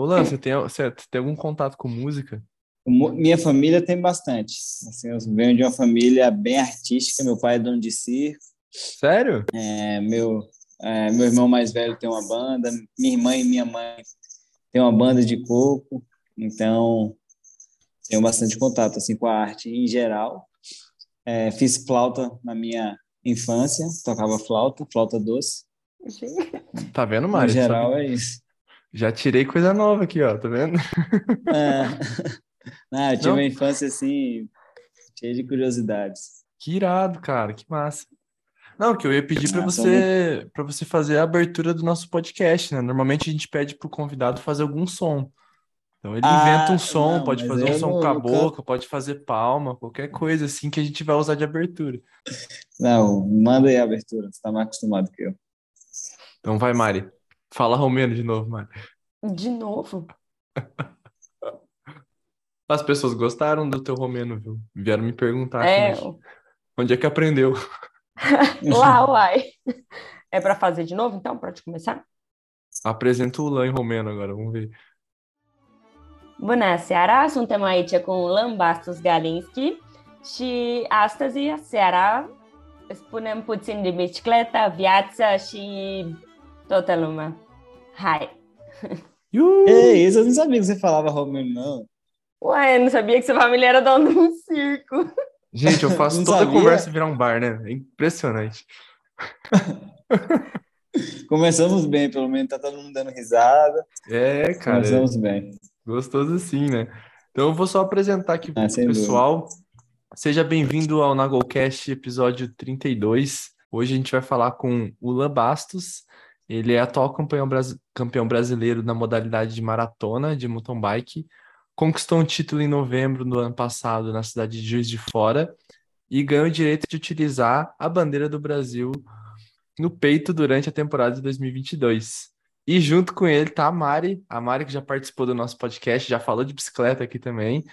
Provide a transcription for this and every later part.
Lan, você tem, você tem algum contato com música? Minha família tem bastante. Assim, eu venho de uma família bem artística. Meu pai é dono de circo. Sério? É, meu, é, meu irmão mais velho tem uma banda. Minha irmã e minha mãe tem uma banda de coco. Então, tenho bastante contato assim com a arte em geral. É, fiz flauta na minha infância, tocava flauta, flauta doce. Tá vendo, Mário? Em geral é isso. Já tirei coisa nova aqui, ó, tá vendo? É. Não, eu tive Não? uma infância assim, cheia de curiosidades. Que irado, cara, que massa. Não, que eu ia pedir para você para você fazer a abertura do nosso podcast, né? Normalmente a gente pede pro convidado fazer algum som. Então ele ah, inventa um som, não, pode fazer um som com a boca, pode fazer palma, qualquer coisa assim que a gente vai usar de abertura. Não, manda aí a abertura, você tá mais acostumado que eu. Então vai, Mari. Fala romeno de novo, Mari. De novo? As pessoas gostaram do teu romeno, viu? Vieram me perguntar é... onde é que aprendeu. Lá, uai. É para fazer de novo, então? Pode começar? Apresenta o Lan em romeno agora, vamos ver. Bună seara, suntem aici cu Lan Bastos Galinski și astăzi seara spunem puțin de bicicletă, viață și toată lumea. Hai! Ei, isso eu não sabia que você falava romeno, não. Ué, eu não sabia que sua família era dona de um circo. Gente, eu faço toda a conversa virar um bar, né? É impressionante. Começamos bem, pelo menos tá todo mundo dando risada. É, cara. Começamos bem. Gostoso assim, né? Então eu vou só apresentar aqui para o ah, pessoal. Dúvida. Seja bem-vindo ao Nagolcast episódio 32. Hoje a gente vai falar com o Lan Bastos. Ele é atual campeão, campeão brasileiro na modalidade de maratona de mountain bike conquistou um título em novembro do ano passado na cidade de Juiz de Fora e ganhou o direito de utilizar a bandeira do Brasil no peito durante a temporada de 2022. E junto com ele tá a Mari, a Mari que já participou do nosso podcast, já falou de bicicleta aqui também.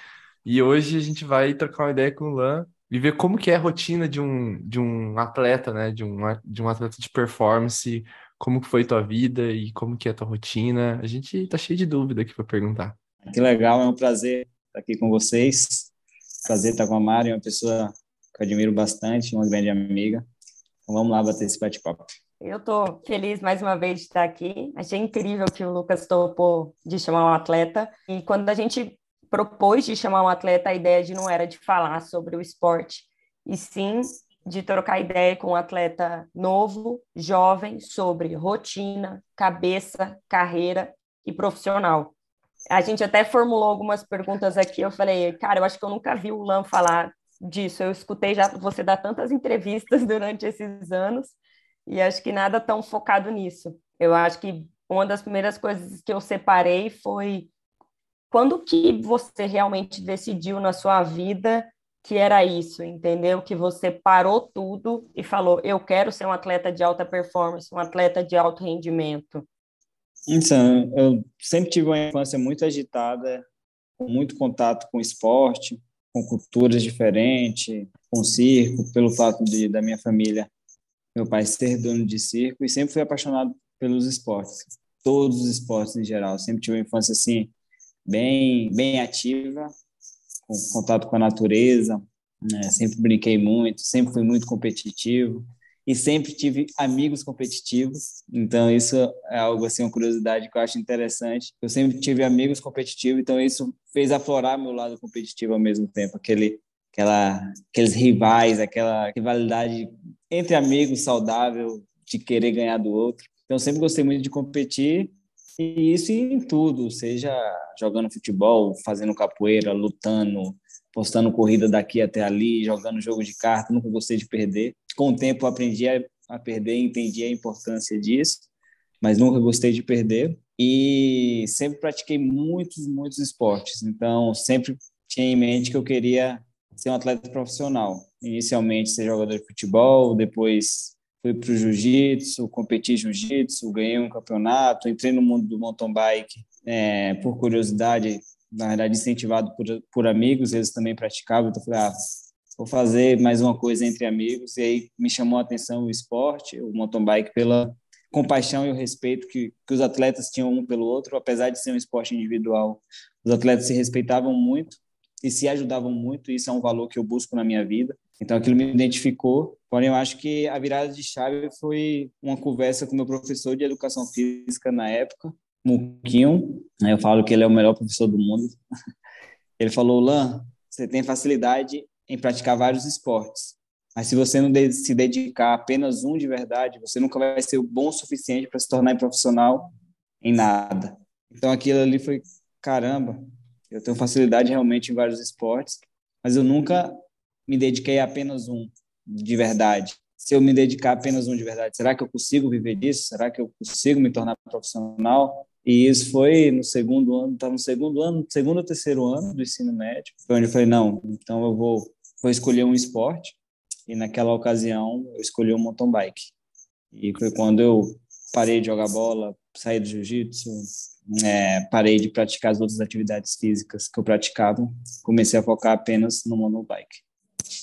E hoje a gente vai trocar uma ideia com o Lan e ver como que é a rotina de um, de um atleta, né? De um, de um atleta de performance, como que foi tua vida e como que é a tua rotina. A gente tá cheio de dúvida aqui para perguntar. Que legal, é um prazer estar aqui com vocês. Prazer estar com a Mari, uma pessoa que eu admiro bastante, uma grande amiga. Então vamos lá bater esse bate-papo. Eu estou feliz mais uma vez de estar aqui. Achei incrível que o Lucas topou de chamar um atleta. E quando a gente propôs de chamar um atleta, a ideia de não era de falar sobre o esporte, e sim de trocar ideia com um atleta novo, jovem, sobre rotina, cabeça, carreira e profissional a gente até formulou algumas perguntas aqui. Eu falei, cara, eu acho que eu nunca vi o Lan falar disso. Eu escutei já você dar tantas entrevistas durante esses anos e acho que nada tão focado nisso. Eu acho que uma das primeiras coisas que eu separei foi quando que você realmente decidiu na sua vida que era isso, entendeu? Que você parou tudo e falou: eu quero ser um atleta de alta performance, um atleta de alto rendimento. Então, eu sempre tive uma infância muito agitada, com muito contato com esporte, com culturas diferentes, com circo, pelo fato de da minha família, meu pai ser dono de circo, e sempre fui apaixonado pelos esportes, todos os esportes em geral. Sempre tive uma infância assim bem bem ativa, com contato com a natureza, né? sempre brinquei muito, sempre fui muito competitivo e sempre tive amigos competitivos. Então isso é algo assim uma curiosidade que eu acho interessante. Eu sempre tive amigos competitivos, então isso fez aflorar meu lado competitivo ao mesmo tempo, aquele aquela aqueles rivais, aquela rivalidade entre amigos saudável de querer ganhar do outro. Então sempre gostei muito de competir e isso em tudo, seja jogando futebol, fazendo capoeira, lutando, postando corrida daqui até ali, jogando jogo de carta, nunca gostei de perder. Com o tempo aprendi a, a perder, entendi a importância disso, mas nunca gostei de perder. E sempre pratiquei muitos, muitos esportes. Então, sempre tinha em mente que eu queria ser um atleta profissional. Inicialmente ser jogador de futebol, depois fui para o jiu-jitsu, competi jiu-jitsu, ganhei um campeonato, entrei no mundo do mountain bike é, por curiosidade, na verdade, incentivado por, por amigos, eles também praticavam, então falei, ah, vou fazer mais uma coisa entre amigos, e aí me chamou a atenção o esporte, o mountain bike, pela, compaixão e o respeito que, que os atletas tinham um pelo outro, apesar de ser um esporte individual. Os atletas se respeitavam muito e se ajudavam muito, e isso é um valor que eu busco na minha vida. Então aquilo me identificou, porém eu acho que a virada de chave foi uma conversa com meu professor de educação física na época, Muquinho, eu falo que ele é o melhor professor do mundo. Ele falou: "Lan, você tem facilidade em praticar vários esportes, mas se você não se dedicar a apenas um de verdade, você nunca vai ser bom o suficiente para se tornar profissional em nada. Então aquilo ali foi caramba. Eu tenho facilidade realmente em vários esportes, mas eu nunca me dediquei a apenas um de verdade. Se eu me dedicar apenas um de verdade, será que eu consigo viver disso? Será que eu consigo me tornar profissional? E isso foi no segundo ano, estava no segundo ano, segundo ou terceiro ano do ensino médio, foi onde eu falei, não, então eu vou, vou escolher um esporte e naquela ocasião eu escolhi o mountain bike. E foi quando eu parei de jogar bola, saí do jiu-jitsu, é, parei de praticar as outras atividades físicas que eu praticava, comecei a focar apenas no mountain bike.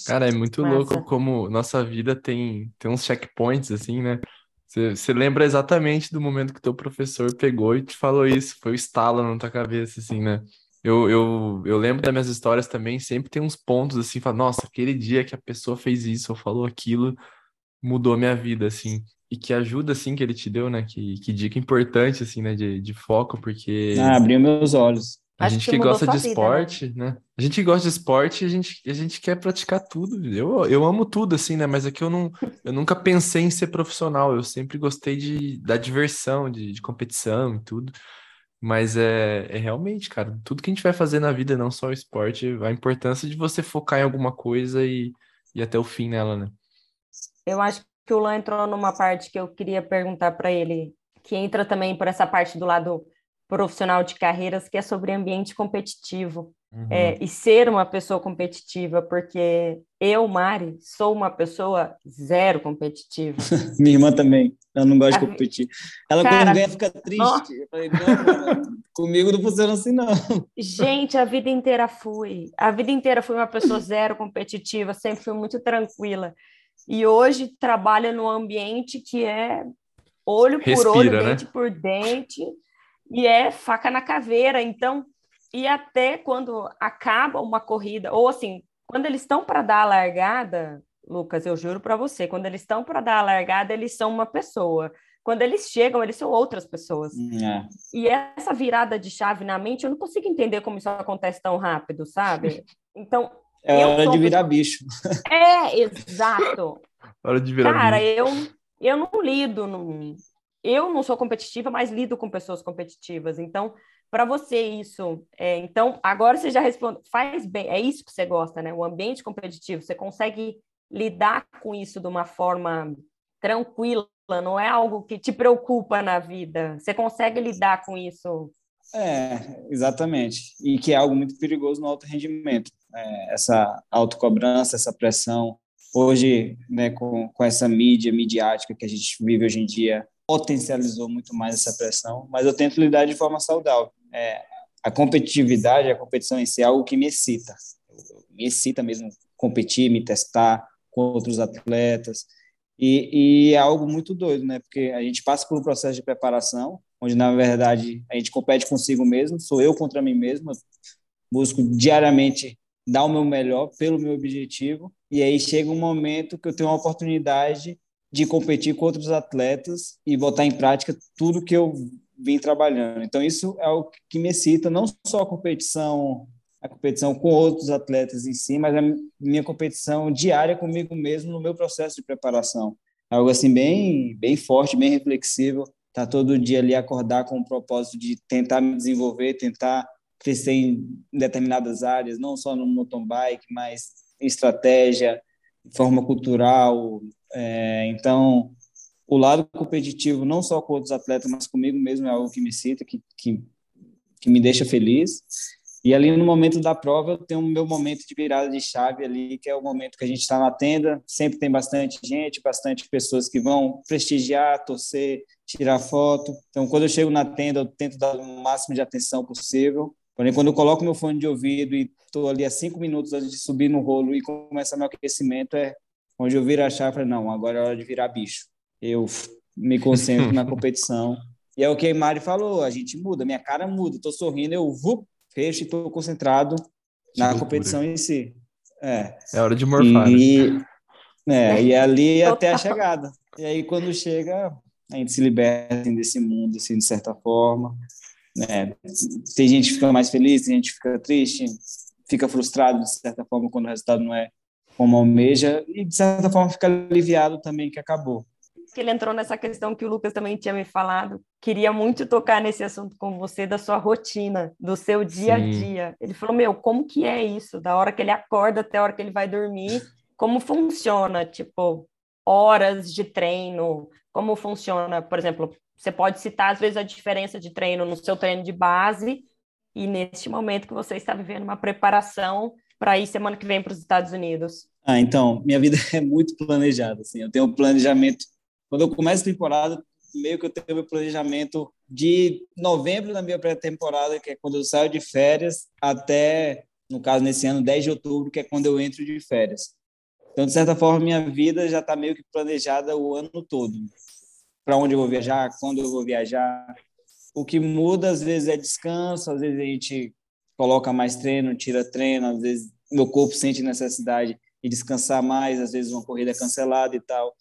Cara, é muito Massa. louco como nossa vida tem, tem uns checkpoints, assim, né? Você lembra exatamente do momento que teu professor pegou e te falou isso, foi o estalo na tua cabeça, assim, né? Eu, eu, eu lembro das minhas histórias também, sempre tem uns pontos assim, fala, nossa, aquele dia que a pessoa fez isso ou falou aquilo, mudou a minha vida, assim. E que ajuda, assim, que ele te deu, né? Que, que dica importante, assim, né? De, de foco, porque... Ah, abriu meus olhos. A gente que, que gosta de vida, esporte, né? né? A gente que gosta de esporte, a gente, a gente quer praticar tudo. Eu, eu amo tudo, assim, né? Mas é que eu, não, eu nunca pensei em ser profissional. Eu sempre gostei de, da diversão, de, de competição e tudo. Mas é, é realmente, cara, tudo que a gente vai fazer na vida, não só o esporte, a importância de você focar em alguma coisa e ir até o fim nela, né? Eu acho que o Lan entrou numa parte que eu queria perguntar para ele, que entra também por essa parte do lado profissional de carreiras, que é sobre ambiente competitivo. Uhum. É, e ser uma pessoa competitiva, porque eu, Mari, sou uma pessoa zero competitiva. Minha irmã também, ela não gosta de competir. Ela Cara, quando ganha fica triste. Eu falei, não, comigo não funciona assim não. Gente, a vida inteira fui. A vida inteira fui uma pessoa zero competitiva, sempre fui muito tranquila. E hoje trabalho num ambiente que é olho Respira, por olho, né? dente por dente, e é faca na caveira. Então, e até quando acaba uma corrida, ou assim, quando eles estão para dar a largada, Lucas, eu juro para você, quando eles estão para dar a largada, eles são uma pessoa. Quando eles chegam, eles são outras pessoas. É. E essa virada de chave na mente, eu não consigo entender como isso acontece tão rápido, sabe? Então. É hora de virar bicho. É, exato. hora de virar Cara, bicho. eu, eu não lido. No... Eu não sou competitiva, mas lido com pessoas competitivas. Então, para você isso, é, então, agora você já responde, faz bem, é isso que você gosta, né? O ambiente competitivo, você consegue lidar com isso de uma forma tranquila, não é algo que te preocupa na vida. Você consegue lidar com isso? É, exatamente. E que é algo muito perigoso no alto rendimento. É, essa autocobrança, essa pressão. Hoje, né, com, com essa mídia midiática que a gente vive hoje em dia, potencializou muito mais essa pressão, mas eu tento lidar de forma saudável. É, a competitividade, a competição em si é algo que me excita. Me excita mesmo competir, me testar com outros atletas. E, e, é algo muito doido, né? Porque a gente passa por um processo de preparação, onde na verdade a gente compete consigo mesmo, sou eu contra mim mesmo, busco diariamente dar o meu melhor pelo meu objetivo, e aí chega um momento que eu tenho uma oportunidade de competir com outros atletas e botar em prática tudo que eu vim trabalhando. Então isso é o que me excita, não só a competição, a competição com outros atletas em si, mas a minha competição diária comigo mesmo no meu processo de preparação. É algo assim bem, bem forte, bem reflexivo. Tá todo dia ali acordar com o propósito de tentar me desenvolver, tentar crescer em determinadas áreas, não só no mountain bike, mas em estratégia, forma cultural, é, então, o lado competitivo, não só com outros atletas, mas comigo mesmo, é algo que me cita, que, que, que me deixa feliz. E ali no momento da prova, eu tenho o meu momento de virada de chave ali, que é o momento que a gente está na tenda, sempre tem bastante gente, bastante pessoas que vão prestigiar, torcer, tirar foto. Então, quando eu chego na tenda, eu tento dar o máximo de atenção possível. Porém, quando eu coloco meu fone de ouvido e estou ali a cinco minutos antes de subir no rolo e começa meu aquecimento, é onde eu viro a chave, falei, não, agora é hora de virar bicho. Eu me concentro na competição. E é o que a Mari falou, a gente muda, minha cara muda, tô sorrindo, eu vou, fecho e tô concentrado que na loucura. competição em si. É, é hora de morfar. E, né? é, e ali até a chegada. E aí quando chega, a gente se liberta assim, desse mundo, assim, de certa forma. Né? Tem gente que fica mais feliz, tem gente que fica triste, fica frustrado de certa forma quando o resultado não é como almeja e de certa forma fica aliviado também que acabou que ele entrou nessa questão que o Lucas também tinha me falado. Queria muito tocar nesse assunto com você, da sua rotina, do seu dia Sim. a dia. Ele falou: Meu, como que é isso? Da hora que ele acorda até a hora que ele vai dormir, como funciona? Tipo, horas de treino, como funciona? Por exemplo, você pode citar, às vezes, a diferença de treino no seu treino de base e neste momento que você está vivendo uma preparação para ir semana que vem para os Estados Unidos. Ah, então, minha vida é muito planejada, assim, eu tenho um planejamento quando eu começo a temporada, meio que eu tenho meu planejamento de novembro da minha pré-temporada, que é quando eu saio de férias, até, no caso, nesse ano, 10 de outubro, que é quando eu entro de férias. Então, de certa forma, minha vida já está meio que planejada o ano todo. Para onde eu vou viajar, quando eu vou viajar. O que muda, às vezes, é descanso, às vezes a gente coloca mais treino, tira treino, às vezes meu corpo sente necessidade de descansar mais, às vezes uma corrida é cancelada e tal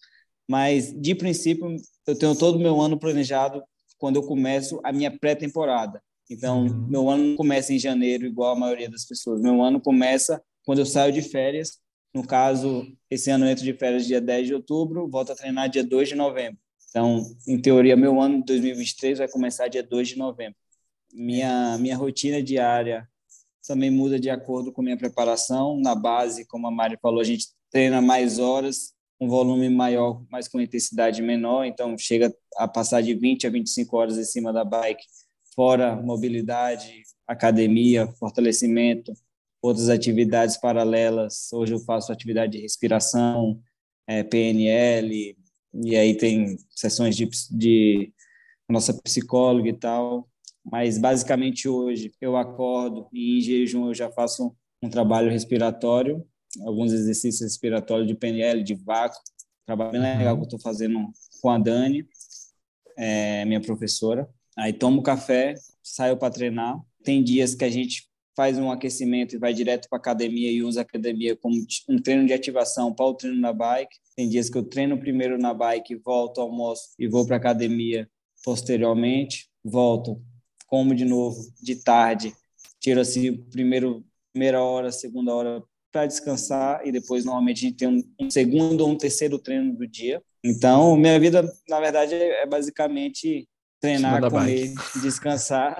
mas de princípio eu tenho todo o meu ano planejado quando eu começo a minha pré-temporada. Então, uhum. meu ano não começa em janeiro, igual a maioria das pessoas. Meu ano começa quando eu saio de férias. No caso, esse ano eu entro de férias dia 10 de outubro, volto a treinar dia 2 de novembro. Então, em teoria, meu ano de 2023 vai começar dia 2 de novembro. Minha, minha rotina diária também muda de acordo com minha preparação. Na base, como a Mari falou, a gente treina mais horas, um volume maior, mas com intensidade menor, então chega a passar de 20 a 25 horas em cima da bike, fora mobilidade, academia, fortalecimento, outras atividades paralelas. Hoje eu faço atividade de respiração, é, PNL, e aí tem sessões de, de nossa psicóloga e tal. Mas basicamente hoje eu acordo e em jejum eu já faço um trabalho respiratório alguns exercícios respiratórios de PNL, de vácuo. Trabalho bem legal uhum. que eu estou fazendo com a Dani, é, minha professora. Aí tomo café, saio para treinar. Tem dias que a gente faz um aquecimento e vai direto para academia e usa a academia como um treino de ativação para o treino na bike. Tem dias que eu treino primeiro na bike, volto, almoço e vou para academia posteriormente. Volto, como de novo de tarde, tiro assim primeiro primeira hora, segunda hora para descansar e depois normalmente a gente tem um, um, segundo ou um terceiro treino do dia. Então, minha vida, na verdade, é, é basicamente treinar, comer, descansar.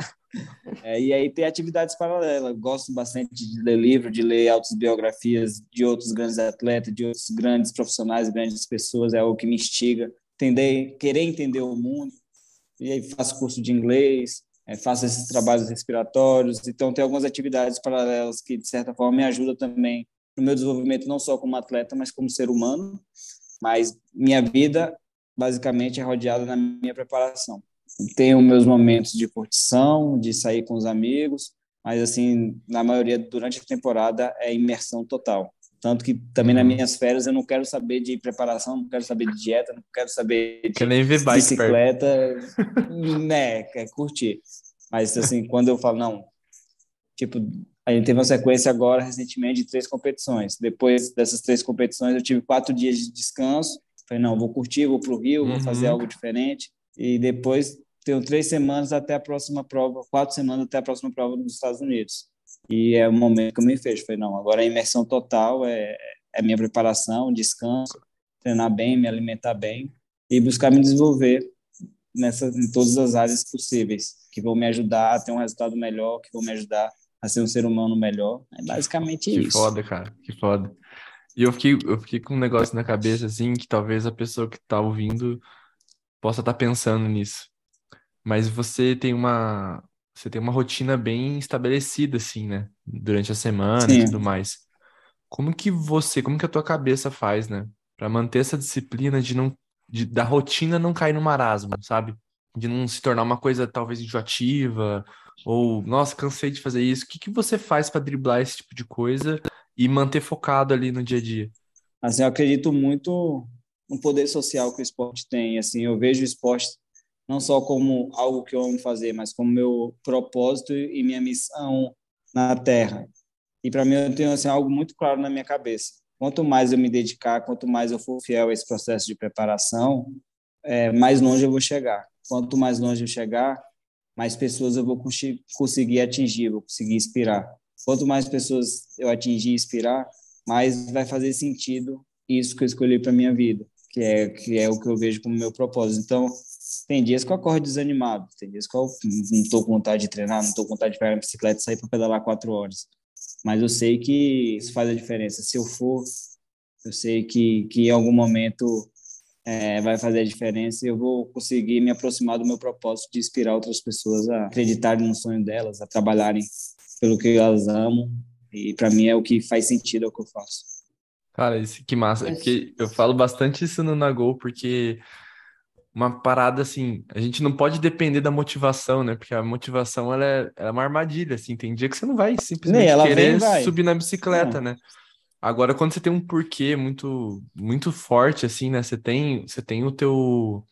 É, e aí ter atividades paralelas. Gosto bastante de ler livro, de ler autobiografias de outros grandes atletas, de outros grandes profissionais, grandes pessoas. É algo que me instiga. Entender, querer entender o mundo. E aí faço curso de inglês, é, faço esses trabalhos respiratórios, então tem algumas atividades paralelas que, de certa forma, me ajudam também no meu desenvolvimento, não só como atleta, mas como ser humano. Mas minha vida, basicamente, é rodeada na minha preparação. Tenho meus momentos de curtição, de sair com os amigos, mas, assim, na maioria, durante a temporada, é imersão total. Tanto que também nas uhum. minhas férias eu não quero saber de preparação, não quero saber de dieta, não quero saber de Quer nem ver bicicleta, né, quer curtir. Mas assim, quando eu falo, não, tipo, a gente teve uma sequência agora, recentemente, de três competições. Depois dessas três competições, eu tive quatro dias de descanso. Falei, não, vou curtir, vou para o Rio, uhum. vou fazer uhum. algo diferente. E depois tenho três semanas até a próxima prova, quatro semanas até a próxima prova nos Estados Unidos. E é o momento que eu me fecho. Falei, não, agora a imersão total é, é minha preparação, descanso, treinar bem, me alimentar bem e buscar me desenvolver nessa, em todas as áreas possíveis, que vão me ajudar a ter um resultado melhor, que vão me ajudar a ser um ser humano melhor. É basicamente que isso. Que foda, cara, que foda. E eu fiquei, eu fiquei com um negócio na cabeça, assim, que talvez a pessoa que tá ouvindo possa estar tá pensando nisso. Mas você tem uma, você tem uma rotina bem estabelecida, assim, né? Durante a semana Sim. e tudo mais. Como que você, como que a tua cabeça faz, né? Para manter essa disciplina de não, de, da rotina não cair no marasmo, sabe? De não se tornar uma coisa talvez enjoativa, ou, nossa, cansei de fazer isso. O que, que você faz para driblar esse tipo de coisa e manter focado ali no dia a dia? Assim, eu acredito muito no poder social que o esporte tem. Assim, eu vejo o esporte não só como algo que eu amo fazer, mas como meu propósito e minha missão na Terra. E para mim eu tenho assim, algo muito claro na minha cabeça. Quanto mais eu me dedicar, quanto mais eu for fiel a esse processo de preparação, é, mais longe eu vou chegar. Quanto mais longe eu chegar, mais pessoas eu vou conseguir atingir, vou conseguir inspirar. Quanto mais pessoas eu atingir e inspirar, mais vai fazer sentido isso que eu escolhi para minha vida, que é que é o que eu vejo como meu propósito. Então, tem dias que eu acordo desanimado, tem dias que eu não estou com vontade de treinar, não estou com vontade de pegar a bicicleta e sair para pedalar quatro horas. Mas eu sei que isso faz a diferença. Se eu for, eu sei que, que em algum momento é, vai fazer a diferença e eu vou conseguir me aproximar do meu propósito de inspirar outras pessoas a acreditarem no sonho delas, a trabalharem pelo que elas amam. E para mim é o que faz sentido, é o que eu faço. Cara, isso que massa. É porque eu falo bastante isso no Nagol, porque uma parada assim, a gente não pode depender da motivação, né? Porque a motivação ela é, ela é uma armadilha, assim. Tem dia que você não vai simplesmente querer vem, subir na bicicleta, é. né? Agora, quando você tem um porquê muito muito forte, assim, né? Você tem, você tem o teu.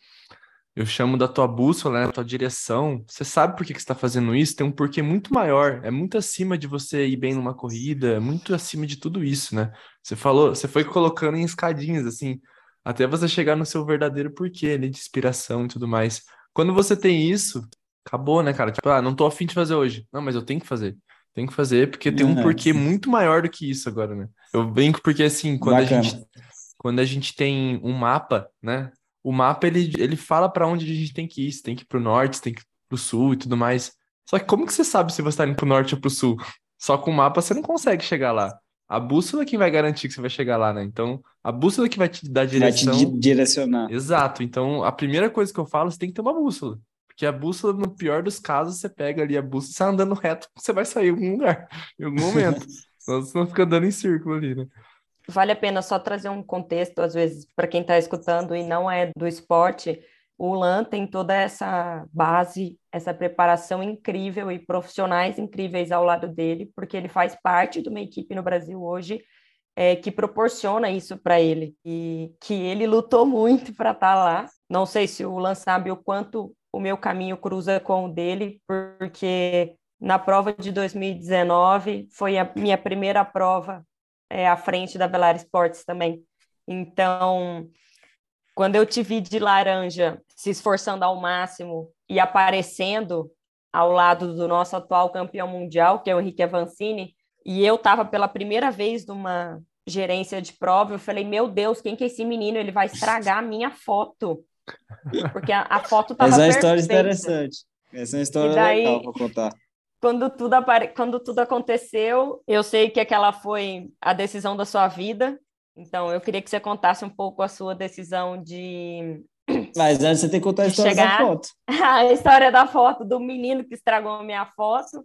Eu chamo da tua bússola, né? A tua direção. Você sabe por que, que você está fazendo isso, tem um porquê muito maior. É muito acima de você ir bem numa corrida, é muito acima de tudo isso, né? Você falou, você foi colocando em escadinhas, assim até você chegar no seu verdadeiro porquê ali de inspiração e tudo mais. Quando você tem isso, acabou, né, cara? Tipo, ah, não tô afim de fazer hoje. Não, mas eu tenho que fazer. Tenho que fazer porque tem um porquê muito maior do que isso agora, né? Eu brinco porque assim, quando a gente quando a gente tem um mapa, né? O mapa ele, ele fala para onde a gente tem que ir, você tem que ir pro norte, você tem que ir pro sul e tudo mais. Só que como que você sabe se você está indo pro norte ou pro sul? Só com o mapa você não consegue chegar lá. A bússola é quem vai garantir que você vai chegar lá, né? Então, a bússola é que vai te dar direção. Vai te direcionar. Exato. Então, a primeira coisa que eu falo, você tem que ter uma bússola. Porque a bússola, no pior dos casos, você pega ali a bússola, você vai andando reto, você vai sair em algum lugar, em algum momento. Senão você não fica andando em círculo ali, né? Vale a pena só trazer um contexto, às vezes, para quem está escutando e não é do esporte o LAN tem toda essa base, essa preparação incrível e profissionais incríveis ao lado dele, porque ele faz parte de uma equipe no Brasil hoje é, que proporciona isso para ele e que ele lutou muito para estar tá lá. Não sei se o Lan sabe o quanto o meu caminho cruza com o dele, porque na prova de 2019 foi a minha primeira prova é, à frente da Velar Sports também. Então, quando eu te vi de laranja, se esforçando ao máximo e aparecendo ao lado do nosso atual campeão mundial, que é o Henrique Avancini, e eu estava pela primeira vez numa gerência de prova, eu falei, meu Deus, quem que é esse menino? Ele vai estragar a minha foto. Porque a, a foto estava Essa é uma história interessante. Essa é uma história daí, legal para contar. Quando tudo, apare... quando tudo aconteceu, eu sei que aquela foi a decisão da sua vida, então, eu queria que você contasse um pouco a sua decisão de. Mas antes você tem que contar a história chegar... da foto. a história da foto do menino que estragou a minha foto.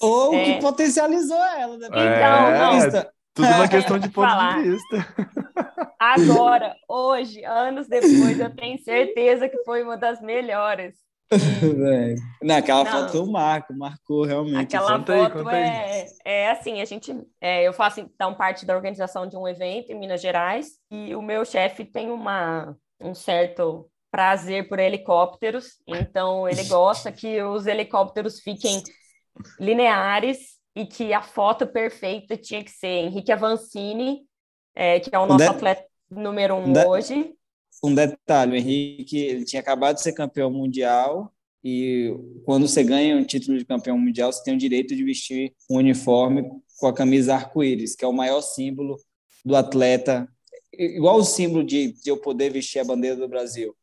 Ou é... que potencializou ela, né? Então, é, não. Tudo uma questão de ponto falar. de vista. Agora, hoje, anos depois, eu tenho certeza que foi uma das melhores. Naquela não, foto eu marco, marcou realmente. Aquela conta foto aí, é, é assim, a gente, é, eu faço então parte da organização de um evento em Minas Gerais e o meu chefe tem uma, um certo prazer por helicópteros, então ele gosta que os helicópteros fiquem lineares e que a foto perfeita tinha que ser Henrique Avancini, é, que é o nosso atleta número um hoje um detalhe, o Henrique ele tinha acabado de ser campeão mundial e quando você ganha um título de campeão mundial, você tem o direito de vestir um uniforme com a camisa arco-íris, que é o maior símbolo do atleta, igual o símbolo de, de eu poder vestir a bandeira do Brasil.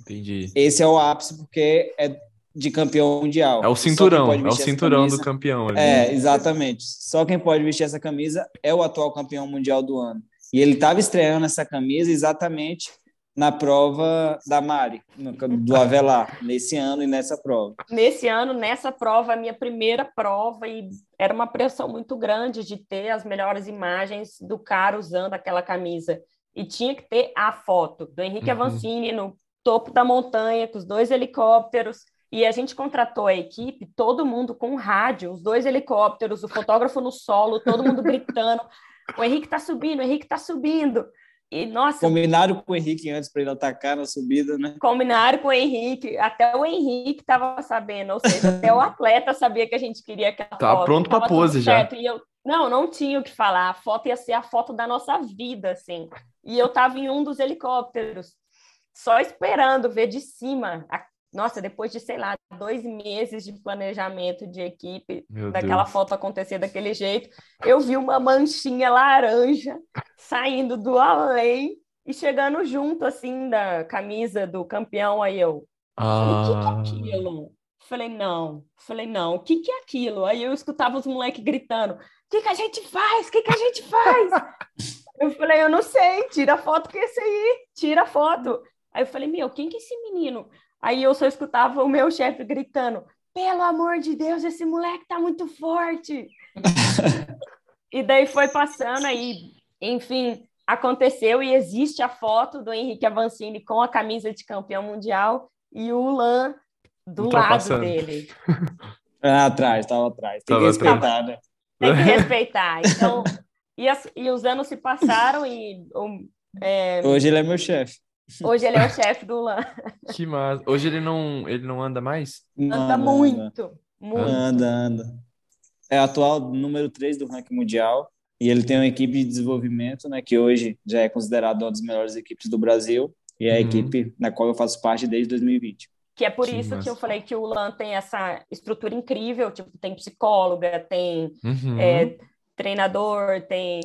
Entendi. Esse é o ápice porque é de campeão mundial. É o cinturão, é o cinturão camisa, do campeão. Ali. É, exatamente. Só quem pode vestir essa camisa é o atual campeão mundial do ano. E ele estava estreando essa camisa exatamente na prova da Mari, do Avelar, nesse ano e nessa prova. Nesse ano, nessa prova, a minha primeira prova, e era uma pressão muito grande de ter as melhores imagens do cara usando aquela camisa. E tinha que ter a foto do Henrique uhum. Avancini no topo da montanha, com os dois helicópteros. E a gente contratou a equipe, todo mundo com rádio, os dois helicópteros, o fotógrafo no solo, todo mundo gritando: o Henrique está subindo, o Henrique está subindo. E, nossa, Combinaram com o Henrique antes para ele atacar na subida, né? Combinaram com o Henrique, até o Henrique estava sabendo, ou seja, até o atleta sabia que a gente queria aquela tá foto. pronto para pose já. E eu, não, não tinha o que falar, a foto ia ser a foto da nossa vida, assim. E eu estava em um dos helicópteros, só esperando ver de cima a nossa, depois de, sei lá, dois meses de planejamento de equipe, Meu daquela Deus. foto acontecer daquele jeito, eu vi uma manchinha laranja saindo do além e chegando junto, assim, da camisa do campeão. Aí eu, ah. o que, que é aquilo? Falei, não. Falei, não, o que, que é aquilo? Aí eu escutava os moleques gritando, o que, que a gente faz? O que, que a gente faz? eu falei, eu não sei, tira a foto que é esse aí, tira a foto. Aí eu falei, meu, quem que é esse menino? Aí eu só escutava o meu chefe gritando: pelo amor de Deus, esse moleque tá muito forte. e daí foi passando aí, enfim, aconteceu e existe a foto do Henrique Avancini com a camisa de campeão mundial e o Lan do lado dele. Ah, atrás, estava atrás. Tem tava que respeitar, né? Tem que respeitar. Então, e, as, e os anos se passaram e. Um, é... Hoje ele é meu chefe. Hoje ele é o chefe do LAN. Que massa. Hoje ele não, ele não anda mais? Anda, anda muito, anda. muito. Anda, anda. É atual número 3 do ranking mundial. E ele tem uma equipe de desenvolvimento, né, que hoje já é considerada uma das melhores equipes do Brasil. E é a uhum. equipe na qual eu faço parte desde 2020. Que é por que isso massa. que eu falei que o LAN tem essa estrutura incrível, tipo, tem psicóloga, tem uhum. é, treinador, tem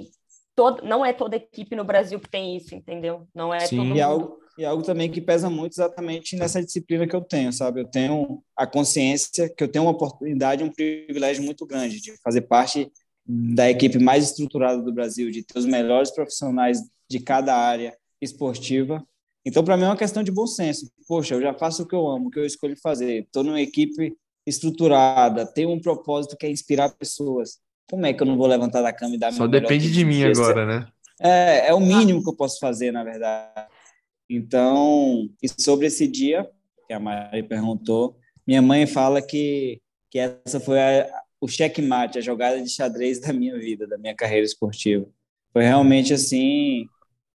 todo, não é toda equipe no Brasil que tem isso, entendeu? Não é Sim. E algo, e algo também que pesa muito exatamente nessa disciplina que eu tenho, sabe? Eu tenho a consciência que eu tenho uma oportunidade, um privilégio muito grande de fazer parte da equipe mais estruturada do Brasil, de ter os melhores profissionais de cada área esportiva. Então, para mim, é uma questão de bom senso. Poxa, eu já faço o que eu amo, o que eu escolho fazer. Estou numa equipe estruturada, tenho um propósito que é inspirar pessoas como é que eu não vou levantar da cama e dar Só depende de mim agora, né? É, é o mínimo que eu posso fazer, na verdade. Então, e sobre esse dia, que a Mari perguntou, minha mãe fala que, que essa foi a, o checkmate, a jogada de xadrez da minha vida, da minha carreira esportiva. Foi realmente, assim,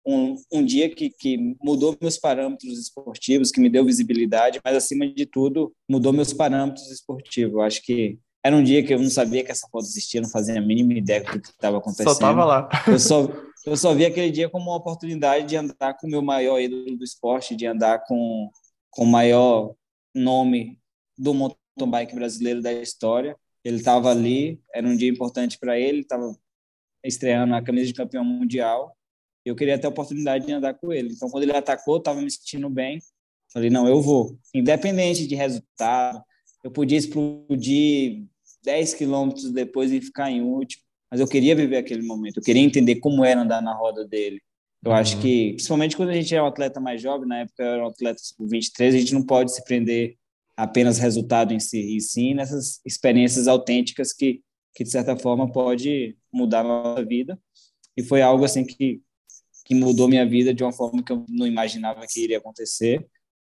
um, um dia que, que mudou meus parâmetros esportivos, que me deu visibilidade, mas, acima de tudo, mudou meus parâmetros esportivos. Eu acho que era um dia que eu não sabia que essa foto existia, não fazia a mínima ideia do que estava acontecendo. Só estava lá. Eu só, eu só vi aquele dia como uma oportunidade de andar com o meu maior ídolo do esporte, de andar com, com o maior nome do mountain bike brasileiro da história. Ele estava ali, era um dia importante para ele, estava estreando a camisa de campeão mundial. Eu queria ter a oportunidade de andar com ele. Então, quando ele atacou, estava me sentindo bem. Falei, não, eu vou. Independente de resultado, eu podia explodir 10 quilômetros depois e ficar em último. Mas eu queria viver aquele momento, eu queria entender como era andar na roda dele. Eu uhum. acho que, principalmente quando a gente é um atleta mais jovem, na época eu era um atleta 23, a gente não pode se prender apenas resultado em si, e sim nessas experiências autênticas que, que de certa forma, pode mudar a nossa vida. E foi algo assim que, que mudou minha vida de uma forma que eu não imaginava que iria acontecer.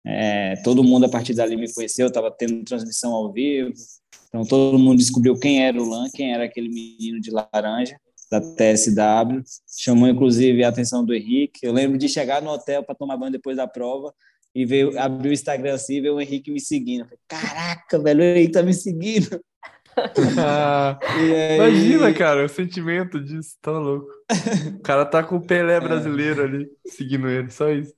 É, todo mundo a partir dali me conheceu, estava tendo transmissão ao vivo, então todo mundo descobriu quem era o Lan, quem era aquele menino de laranja da TSW. Chamou inclusive a atenção do Henrique. Eu lembro de chegar no hotel para tomar banho depois da prova e ver, abrir o Instagram assim e ver o Henrique me seguindo. Falei, Caraca, velho, o Henrique tá me seguindo. aí... Imagina, cara, o sentimento disso, tá louco. O cara tá com o Pelé brasileiro é. ali, seguindo ele, só isso.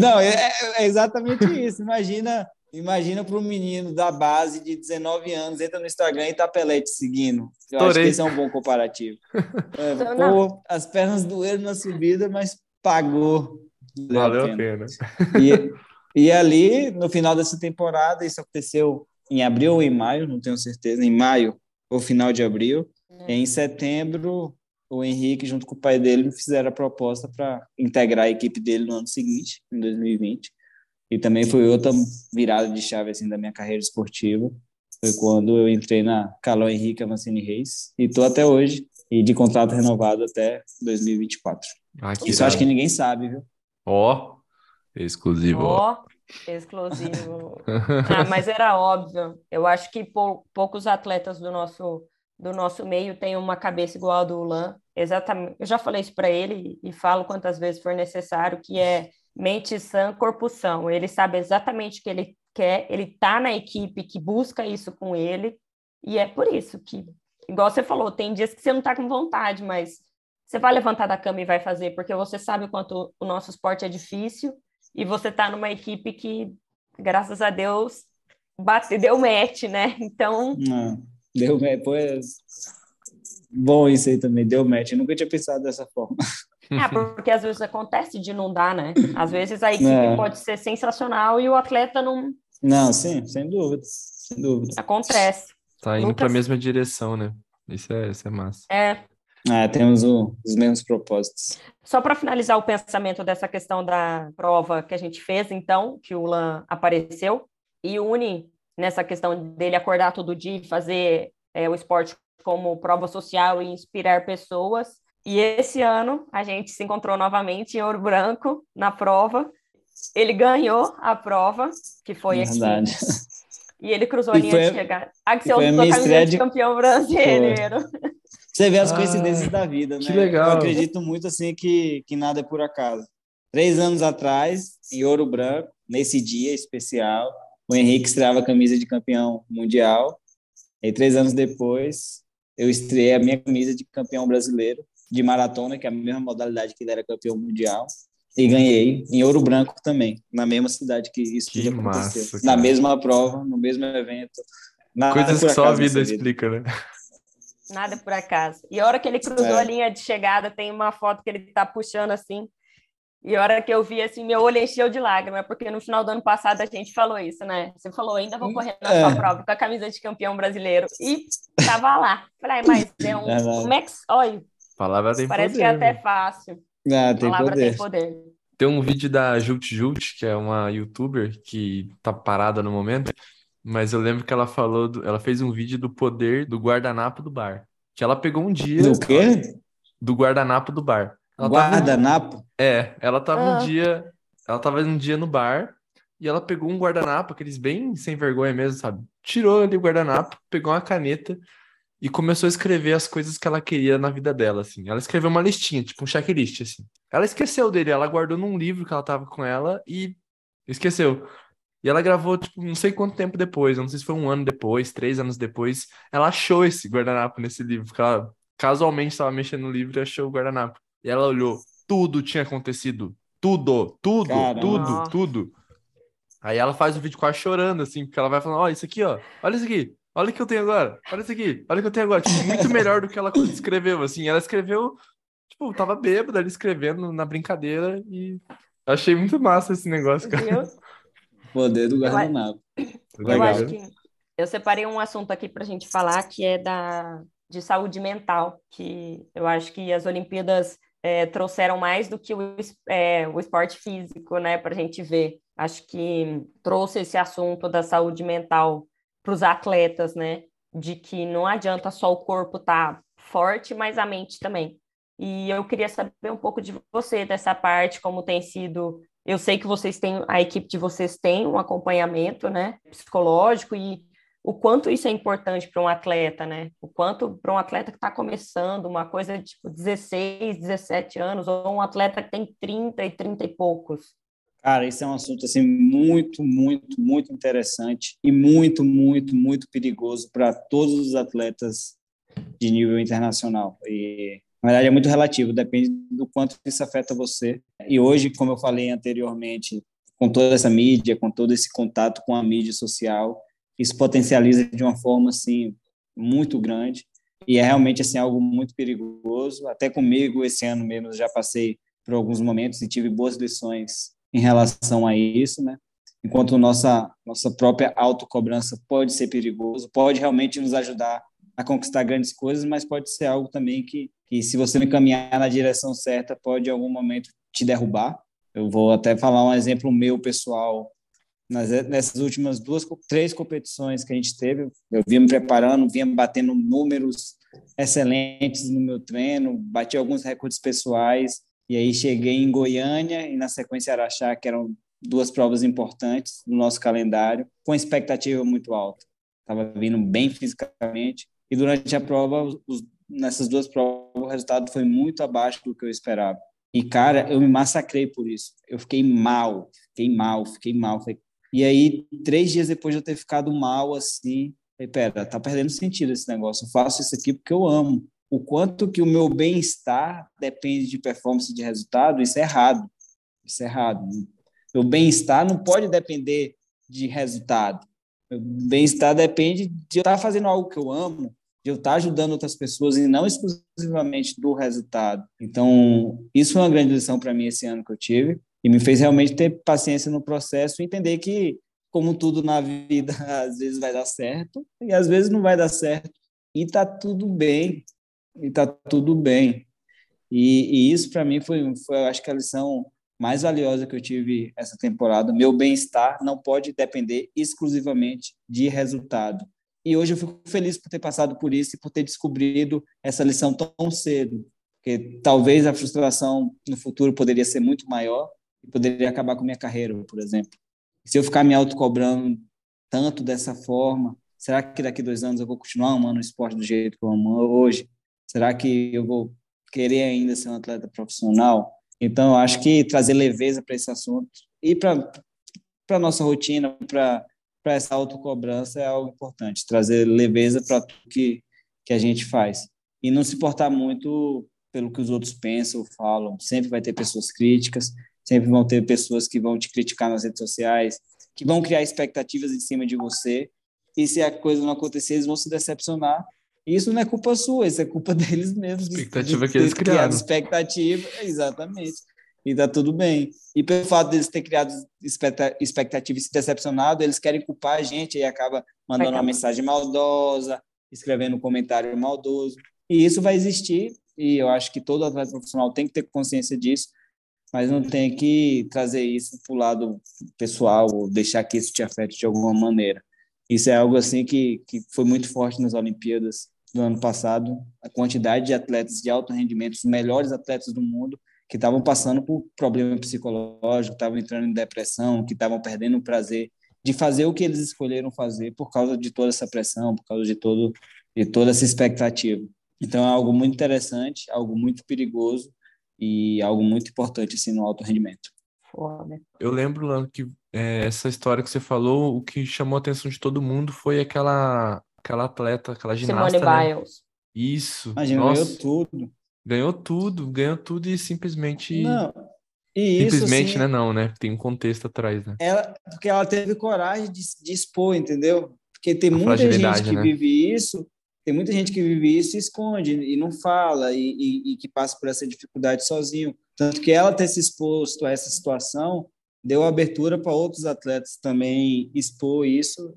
Não, é, é, é exatamente isso. Imagina Imagina para um menino da base de 19 anos, entra no Instagram e tá Pelé te seguindo. Eu Torei. acho que esse é um bom comparativo. É, pô, as pernas doeram na subida, mas pagou. Valeu a pena. E, e ali, no final dessa temporada, isso aconteceu em abril ou em maio, não tenho certeza, em maio ou final de abril. É. Em setembro, o Henrique, junto com o pai dele, me fizeram a proposta para integrar a equipe dele no ano seguinte, em 2020. E também foi outra virada de chave assim da minha carreira esportiva. Foi quando eu entrei na Calão Henrique Avancini Reis e tô até hoje e de contrato renovado até 2024. Ah, Isso acho que ninguém sabe, viu? Ó, oh, exclusivo. Ó, oh, exclusivo. ah, mas era óbvio. Eu acho que pou, poucos atletas do nosso do nosso meio tem uma cabeça igual a do Ulan. Exatamente. Eu já falei isso para ele e falo quantas vezes for necessário, que é mente sã, corpo são. Ele sabe exatamente o que ele quer, ele está na equipe que busca isso com ele, e é por isso que, igual você falou, tem dias que você não está com vontade, mas você vai levantar da cama e vai fazer, porque você sabe o quanto o nosso esporte é difícil, e você está numa equipe que, graças a Deus, bate, deu match, né? Então. Não, deu match, pois. Bom isso aí também, deu match. Eu nunca tinha pensado dessa forma. É, porque às vezes acontece de não dar, né? Às vezes a equipe é. pode ser sensacional e o atleta não. Não, sim, sem dúvida. Sem dúvida. Acontece. Tá indo para a mesma direção, né? Isso é, isso é massa. É. É, temos o, os mesmos propósitos. Só para finalizar o pensamento dessa questão da prova que a gente fez, então, que o Lan apareceu, e une nessa questão dele acordar todo dia e fazer é, o esporte como prova social e inspirar pessoas. E esse ano a gente se encontrou novamente em Ouro Branco na prova. Ele ganhou a prova, que foi Verdade. aqui. E ele cruzou a linha de chegada. Ah, que você usou a camisa de campeão brasileiro. Você vê as ah, coincidências da vida, né? Que legal. Eu acredito muito assim que, que nada é por acaso. Três anos atrás, em Ouro Branco, nesse dia especial, o Henrique estreava a camisa de campeão mundial. E três anos depois, eu estreiei a minha camisa de campeão brasileiro de maratona, que é a mesma modalidade que ele era campeão mundial. E ganhei em Ouro Branco também, na mesma cidade que isso que aconteceu. Massa, na mesma prova, no mesmo evento. Coisas que só a vida explica, né? Nada por acaso. E a hora que ele cruzou é. a linha de chegada, tem uma foto que ele está puxando assim, e a hora que eu vi, assim, meu olho encheu de lágrimas, porque no final do ano passado a gente falou isso, né? Você falou, ainda vou correr na é. sua prova com a camisa de campeão brasileiro. E tava lá. Falei, mas é um... É como é que... Olha, Palavra tem parece poder, que é até né? fácil. Ah, tem Palavra poder. tem poder. Tem um vídeo da Jult Jult, que é uma youtuber que tá parada no momento, mas eu lembro que ela falou, do... ela fez um vídeo do poder do guardanapo do bar. Que ela pegou um dia... Do quê? Do guardanapo do bar. Guardanapo? É, ela tava ah. um dia. Ela tava um dia no bar e ela pegou um guardanapo, aqueles bem sem vergonha mesmo, sabe? Tirou ali o guardanapo, pegou uma caneta e começou a escrever as coisas que ela queria na vida dela, assim. Ela escreveu uma listinha, tipo um checklist, assim. Ela esqueceu dele, ela guardou num livro que ela tava com ela e esqueceu. E ela gravou, tipo, não sei quanto tempo depois, não sei se foi um ano depois, três anos depois, ela achou esse guardanapo nesse livro, porque ela casualmente estava mexendo no livro e achou o guardanapo. E ela olhou, tudo tinha acontecido. Tudo, tudo, Caramba. tudo, tudo. Aí ela faz o vídeo quase chorando, assim, porque ela vai falando, ó, oh, isso aqui, ó, olha isso aqui, olha o que eu tenho agora, olha isso aqui, olha o que eu tenho agora. Tipo, muito melhor do que ela escreveu, assim. Ela escreveu, tipo, tava bêbada ali escrevendo na brincadeira e achei muito massa esse negócio, cara. Poder do guardanapo. Eu acho que eu separei um assunto aqui pra gente falar que é da de saúde mental, que eu acho que as Olimpíadas é, trouxeram mais do que o, é, o esporte físico, né, para a gente ver. Acho que trouxe esse assunto da saúde mental para os atletas, né, de que não adianta só o corpo estar tá forte, mas a mente também. E eu queria saber um pouco de você dessa parte, como tem sido. Eu sei que vocês têm, a equipe de vocês tem um acompanhamento, né, psicológico e o quanto isso é importante para um atleta, né? O quanto para um atleta que está começando, uma coisa de tipo 16, 17 anos, ou um atleta que tem 30 e 30 e poucos. Cara, isso é um assunto assim muito, muito, muito interessante e muito, muito, muito perigoso para todos os atletas de nível internacional. E na verdade é muito relativo, depende do quanto isso afeta você. E hoje, como eu falei anteriormente, com toda essa mídia, com todo esse contato com a mídia social, isso potencializa de uma forma assim muito grande e é realmente assim algo muito perigoso. Até comigo esse ano mesmo já passei por alguns momentos e tive boas lições em relação a isso, né? Enquanto nossa nossa própria autocobrança pode ser perigoso, pode realmente nos ajudar a conquistar grandes coisas, mas pode ser algo também que, que se você não caminhar na direção certa, pode em algum momento te derrubar. Eu vou até falar um exemplo meu pessoal nas, nessas últimas duas, três competições que a gente teve, eu vinha me preparando, vinha batendo números excelentes no meu treino, bati alguns recordes pessoais, e aí cheguei em Goiânia e na sequência Araxá, que eram duas provas importantes no nosso calendário, com expectativa muito alta. Estava vindo bem fisicamente, E durante a prova, os, nessas duas provas, o resultado foi muito abaixo do que eu esperava. E, cara, eu me massacrei por isso. Eu fiquei mal, fiquei mal, fiquei mal. E aí, três dias depois de eu ter ficado mal, assim, falei, pera, tá perdendo sentido esse negócio. Eu faço isso aqui porque eu amo. O quanto que o meu bem-estar depende de performance de resultado, isso é errado. Isso é errado. Meu bem-estar não pode depender de resultado. Meu bem-estar depende de eu estar fazendo algo que eu amo, de eu estar ajudando outras pessoas e não exclusivamente do resultado. Então, isso foi uma grande lição para mim esse ano que eu tive e me fez realmente ter paciência no processo e entender que, como tudo na vida, às vezes vai dar certo e às vezes não vai dar certo. E tá tudo bem. E tá tudo bem. E, e isso para mim foi, foi, acho que a lição mais valiosa que eu tive essa temporada. Meu bem-estar não pode depender exclusivamente de resultado. E hoje eu fico feliz por ter passado por isso e por ter descobrido essa lição tão cedo, porque talvez a frustração no futuro poderia ser muito maior e poderia acabar com minha carreira, por exemplo. Se eu ficar me autocobrando tanto dessa forma, será que daqui dois anos eu vou continuar amando o esporte do jeito que eu amo hoje? Será que eu vou querer ainda ser um atleta profissional? Então, eu acho que trazer leveza para esse assunto e para a nossa rotina, para essa autocobrança é algo importante. Trazer leveza para tudo que, que a gente faz. E não se portar muito pelo que os outros pensam ou falam. Sempre vai ter pessoas críticas, sempre vão ter pessoas que vão te criticar nas redes sociais, que vão criar expectativas em cima de você. E se a coisa não acontecer, eles vão se decepcionar isso não é culpa sua, isso é culpa deles mesmos. Expectativa de, que eles criaram. Expectativa, exatamente. E tá tudo bem. E pelo fato deles ter criado expectativa e se decepcionado, eles querem culpar a gente e acaba mandando uma mensagem maldosa, escrevendo um comentário maldoso. E isso vai existir, e eu acho que todo atleta profissional tem que ter consciência disso, mas não tem que trazer isso para o lado pessoal ou deixar que isso te afete de alguma maneira. Isso é algo assim que, que foi muito forte nas Olimpíadas do ano passado, a quantidade de atletas de alto rendimento, os melhores atletas do mundo, que estavam passando por problema psicológico, estavam entrando em depressão, que estavam perdendo o prazer de fazer o que eles escolheram fazer por causa de toda essa pressão, por causa de todo de toda essa expectativa. Então é algo muito interessante, algo muito perigoso e algo muito importante assim no alto rendimento. Foda. Eu lembro, Lando, que é, essa história que você falou, o que chamou a atenção de todo mundo foi aquela aquela atleta, aquela ginasta. Simone né? Biles. Isso. Imagina, Nossa, ganhou tudo. Ganhou tudo, ganhou tudo e simplesmente. Não. E simplesmente, isso, assim, né? Não, né? Tem um contexto atrás, né? Ela, porque ela teve coragem de, de expor, entendeu? Porque tem a muita gente que né? vive isso, tem muita gente que vive isso e esconde e não fala e, e, e que passa por essa dificuldade sozinho. Tanto que ela ter se exposto a essa situação deu abertura para outros atletas também expor isso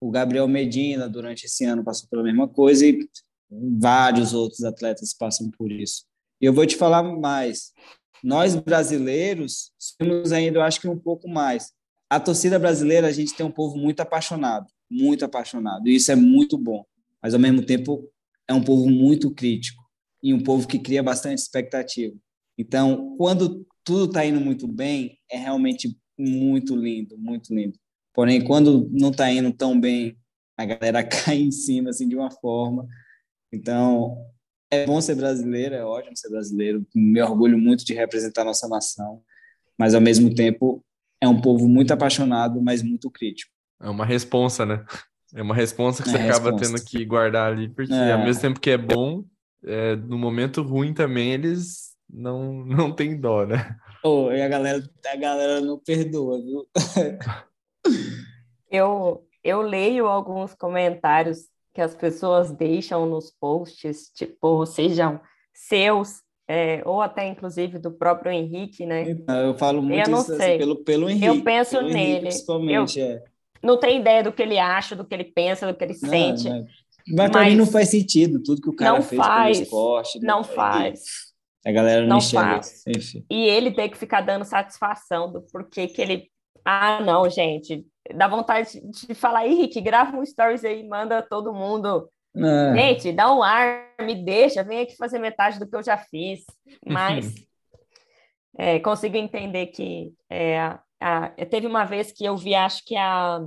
o Gabriel Medina, durante esse ano, passou pela mesma coisa e vários outros atletas passam por isso. E eu vou te falar mais. Nós brasileiros temos ainda, eu acho que um pouco mais. A torcida brasileira, a gente tem um povo muito apaixonado, muito apaixonado, e isso é muito bom. Mas, ao mesmo tempo, é um povo muito crítico e um povo que cria bastante expectativa. Então, quando tudo está indo muito bem, é realmente muito lindo, muito lindo. Porém, quando não está indo tão bem, a galera cai em cima assim de uma forma. Então, é bom ser brasileiro, é ótimo ser brasileiro. Me orgulho muito de representar nossa nação, mas ao mesmo tempo é um povo muito apaixonado, mas muito crítico. É uma responsa, né? É uma responsa que é você acaba tendo que guardar ali, porque é. ao mesmo tempo que é bom, é, no momento ruim também eles não não tem dó, né? Oh, e a galera, a galera não perdoa, viu? Eu, eu leio alguns comentários que as pessoas deixam nos posts, tipo, sejam seus, é, ou até inclusive do próprio Henrique, né? Então, eu falo muito eu não isso, assim, sei. Assim, pelo, pelo Henrique. Eu penso nele. Henrique, principalmente, eu, é. Não tenho ideia do que ele acha, do que ele pensa, do que ele não, sente. Mas, mas para mim não faz sentido tudo que o cara fez faz, pelo esporte. Não né? faz. A galera não, não faz. Enfim. E ele tem que ficar dando satisfação do porquê que ele ah, não, gente. Dá vontade de falar, Henrique, grava um stories aí, manda todo mundo. É. Gente, dá um ar, me deixa, vem aqui fazer metade do que eu já fiz. Mas é, consigo entender que é, a, teve uma vez que eu vi, acho que a.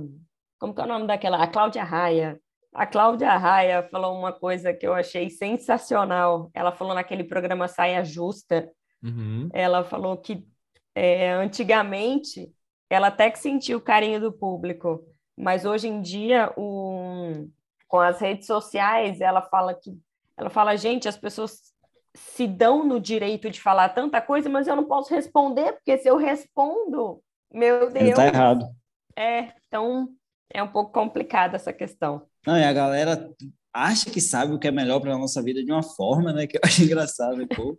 Como que é o nome daquela? A Cláudia Raia. A Cláudia Raia falou uma coisa que eu achei sensacional. Ela falou naquele programa Saia Justa. Uhum. Ela falou que é, antigamente ela até que sentiu o carinho do público, mas hoje em dia, o, com as redes sociais, ela fala que ela fala, gente, as pessoas se dão no direito de falar tanta coisa, mas eu não posso responder, porque se eu respondo, meu Deus. Ele tá errado. É, então é um pouco complicada essa questão. Não, e a galera acha que sabe o que é melhor para a nossa vida de uma forma, né? Que eu acho engraçado? Pô.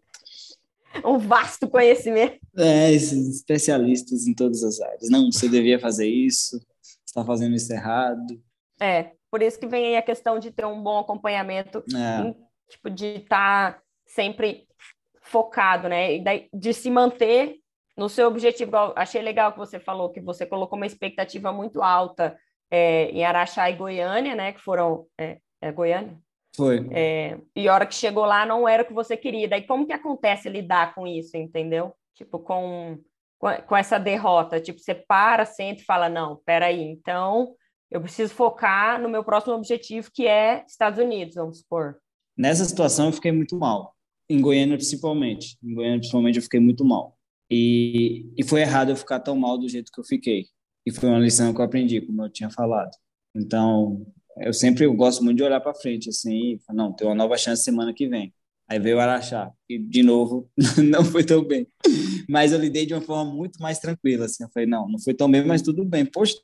um vasto conhecimento. É, esses especialistas em todas as áreas. Não, você devia fazer isso, você está fazendo isso errado. É, por isso que vem aí a questão de ter um bom acompanhamento, é. em, tipo, de estar tá sempre focado, né? E de se manter no seu objetivo. Achei legal que você falou que você colocou uma expectativa muito alta é, em Araxá e Goiânia, né? Que foram. É, é Goiânia? Foi. É, e a hora que chegou lá não era o que você queria. Daí como que acontece lidar com isso, entendeu? Tipo, com, com, essa derrota. Tipo, você para, senta e fala, não, peraí, então eu preciso focar no meu próximo objetivo, que é Estados Unidos, vamos supor. Nessa situação eu fiquei muito mal. Em Goiânia, principalmente. Em Goiânia, principalmente, eu fiquei muito mal. E, e foi errado eu ficar tão mal do jeito que eu fiquei. E foi uma lição que eu aprendi, como eu tinha falado. Então, eu sempre gosto muito de olhar para frente, assim, não, tem uma nova chance semana que vem. Aí veio o Araxá, e de novo, não foi tão bem. Mas eu lidei de uma forma muito mais tranquila, assim. Eu falei, não, não foi tão bem, mas tudo bem. Poxa,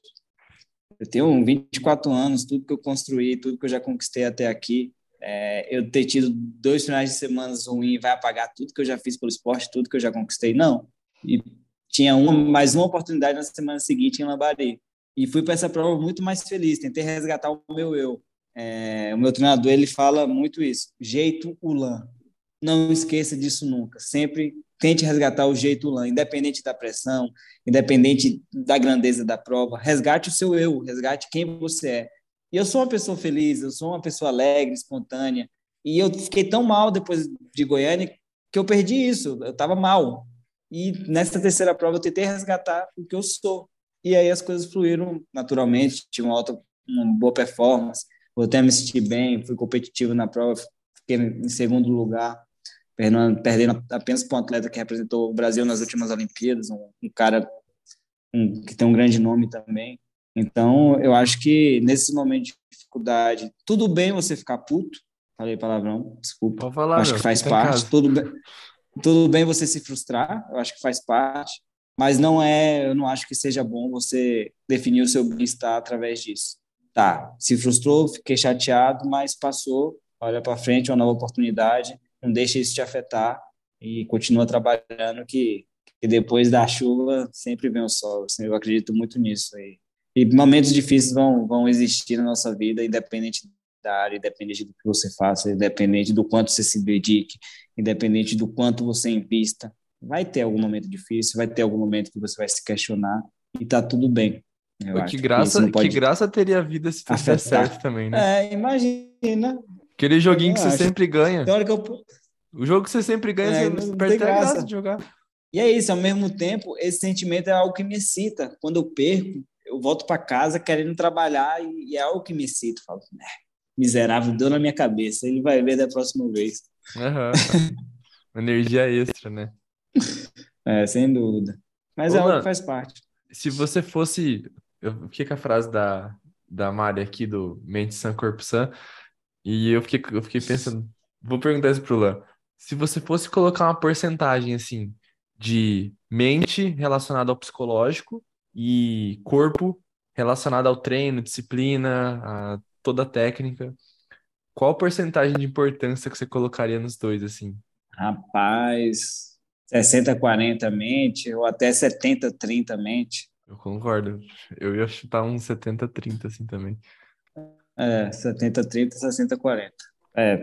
eu tenho 24 anos, tudo que eu construí, tudo que eu já conquistei até aqui, é, eu ter tido dois finais de semana ruins vai apagar tudo que eu já fiz pelo esporte, tudo que eu já conquistei? Não. E tinha uma, mais uma oportunidade na semana seguinte em Lambari. E fui para essa prova muito mais feliz, tentei resgatar o meu eu. É, o meu treinador ele fala muito isso, jeito Ulan. Não esqueça disso nunca. Sempre tente resgatar o jeito Ulan, independente da pressão, independente da grandeza da prova. Resgate o seu eu, resgate quem você é. E eu sou uma pessoa feliz, eu sou uma pessoa alegre, espontânea. E eu fiquei tão mal depois de Goiânia que eu perdi isso. Eu estava mal. E nessa terceira prova eu tentei resgatar o que eu sou. E aí as coisas fluíram naturalmente, tive uma, alta, uma boa performance, voltei a me sentir bem, fui competitivo na prova, fiquei em segundo lugar, perdendo, apenas para um atleta que representou o Brasil nas últimas Olimpíadas, um, um cara um, que tem um grande nome também. Então, eu acho que nesse momento de dificuldade, tudo bem você ficar puto, falei palavrão, desculpa, falar, acho que faz parte, tudo bem, tudo bem você se frustrar, eu acho que faz parte, mas não é, eu não acho que seja bom você definir o seu bem-estar através disso. Tá, se frustrou, fiquei chateado, mas passou, olha para frente, uma nova oportunidade, não deixa isso te afetar e continua trabalhando que, que depois da chuva sempre vem o sol. Eu acredito muito nisso. E, e momentos difíceis vão, vão existir na nossa vida, independente da área, independente do que você faça, independente do quanto você se dedique, independente do quanto você invista vai ter algum momento difícil, vai ter algum momento que você vai se questionar e tá tudo bem. Pô, que graça, que graça teria a vida se der certo também, né? É, imagina. Aquele joguinho que você sempre ganha. Tem hora que eu... O jogo que você sempre ganha, é, você perde até a graça de jogar. E é isso, ao mesmo tempo, esse sentimento é algo que me excita. Quando eu perco, eu volto para casa querendo trabalhar e, é algo que me excita. Eu falo, né, miserável, deu na minha cabeça, ele vai ver da próxima vez. Uhum. Energia extra, né? É, sem dúvida. Mas Ô, é algo que faz parte. Se você fosse. Eu fiquei com a frase da, da Mari aqui do Mente San Corpo San, e eu fiquei, eu fiquei pensando. Vou perguntar isso pro Lan. Se você fosse colocar uma porcentagem assim de mente relacionada ao psicológico e corpo relacionado ao treino, disciplina, a toda a técnica, qual porcentagem de importância que você colocaria nos dois assim? Rapaz, 60-40 mente, ou até 70-30 mente. Eu concordo. Eu ia chutar uns 70-30 assim também. É, 70-30, 60-40. É,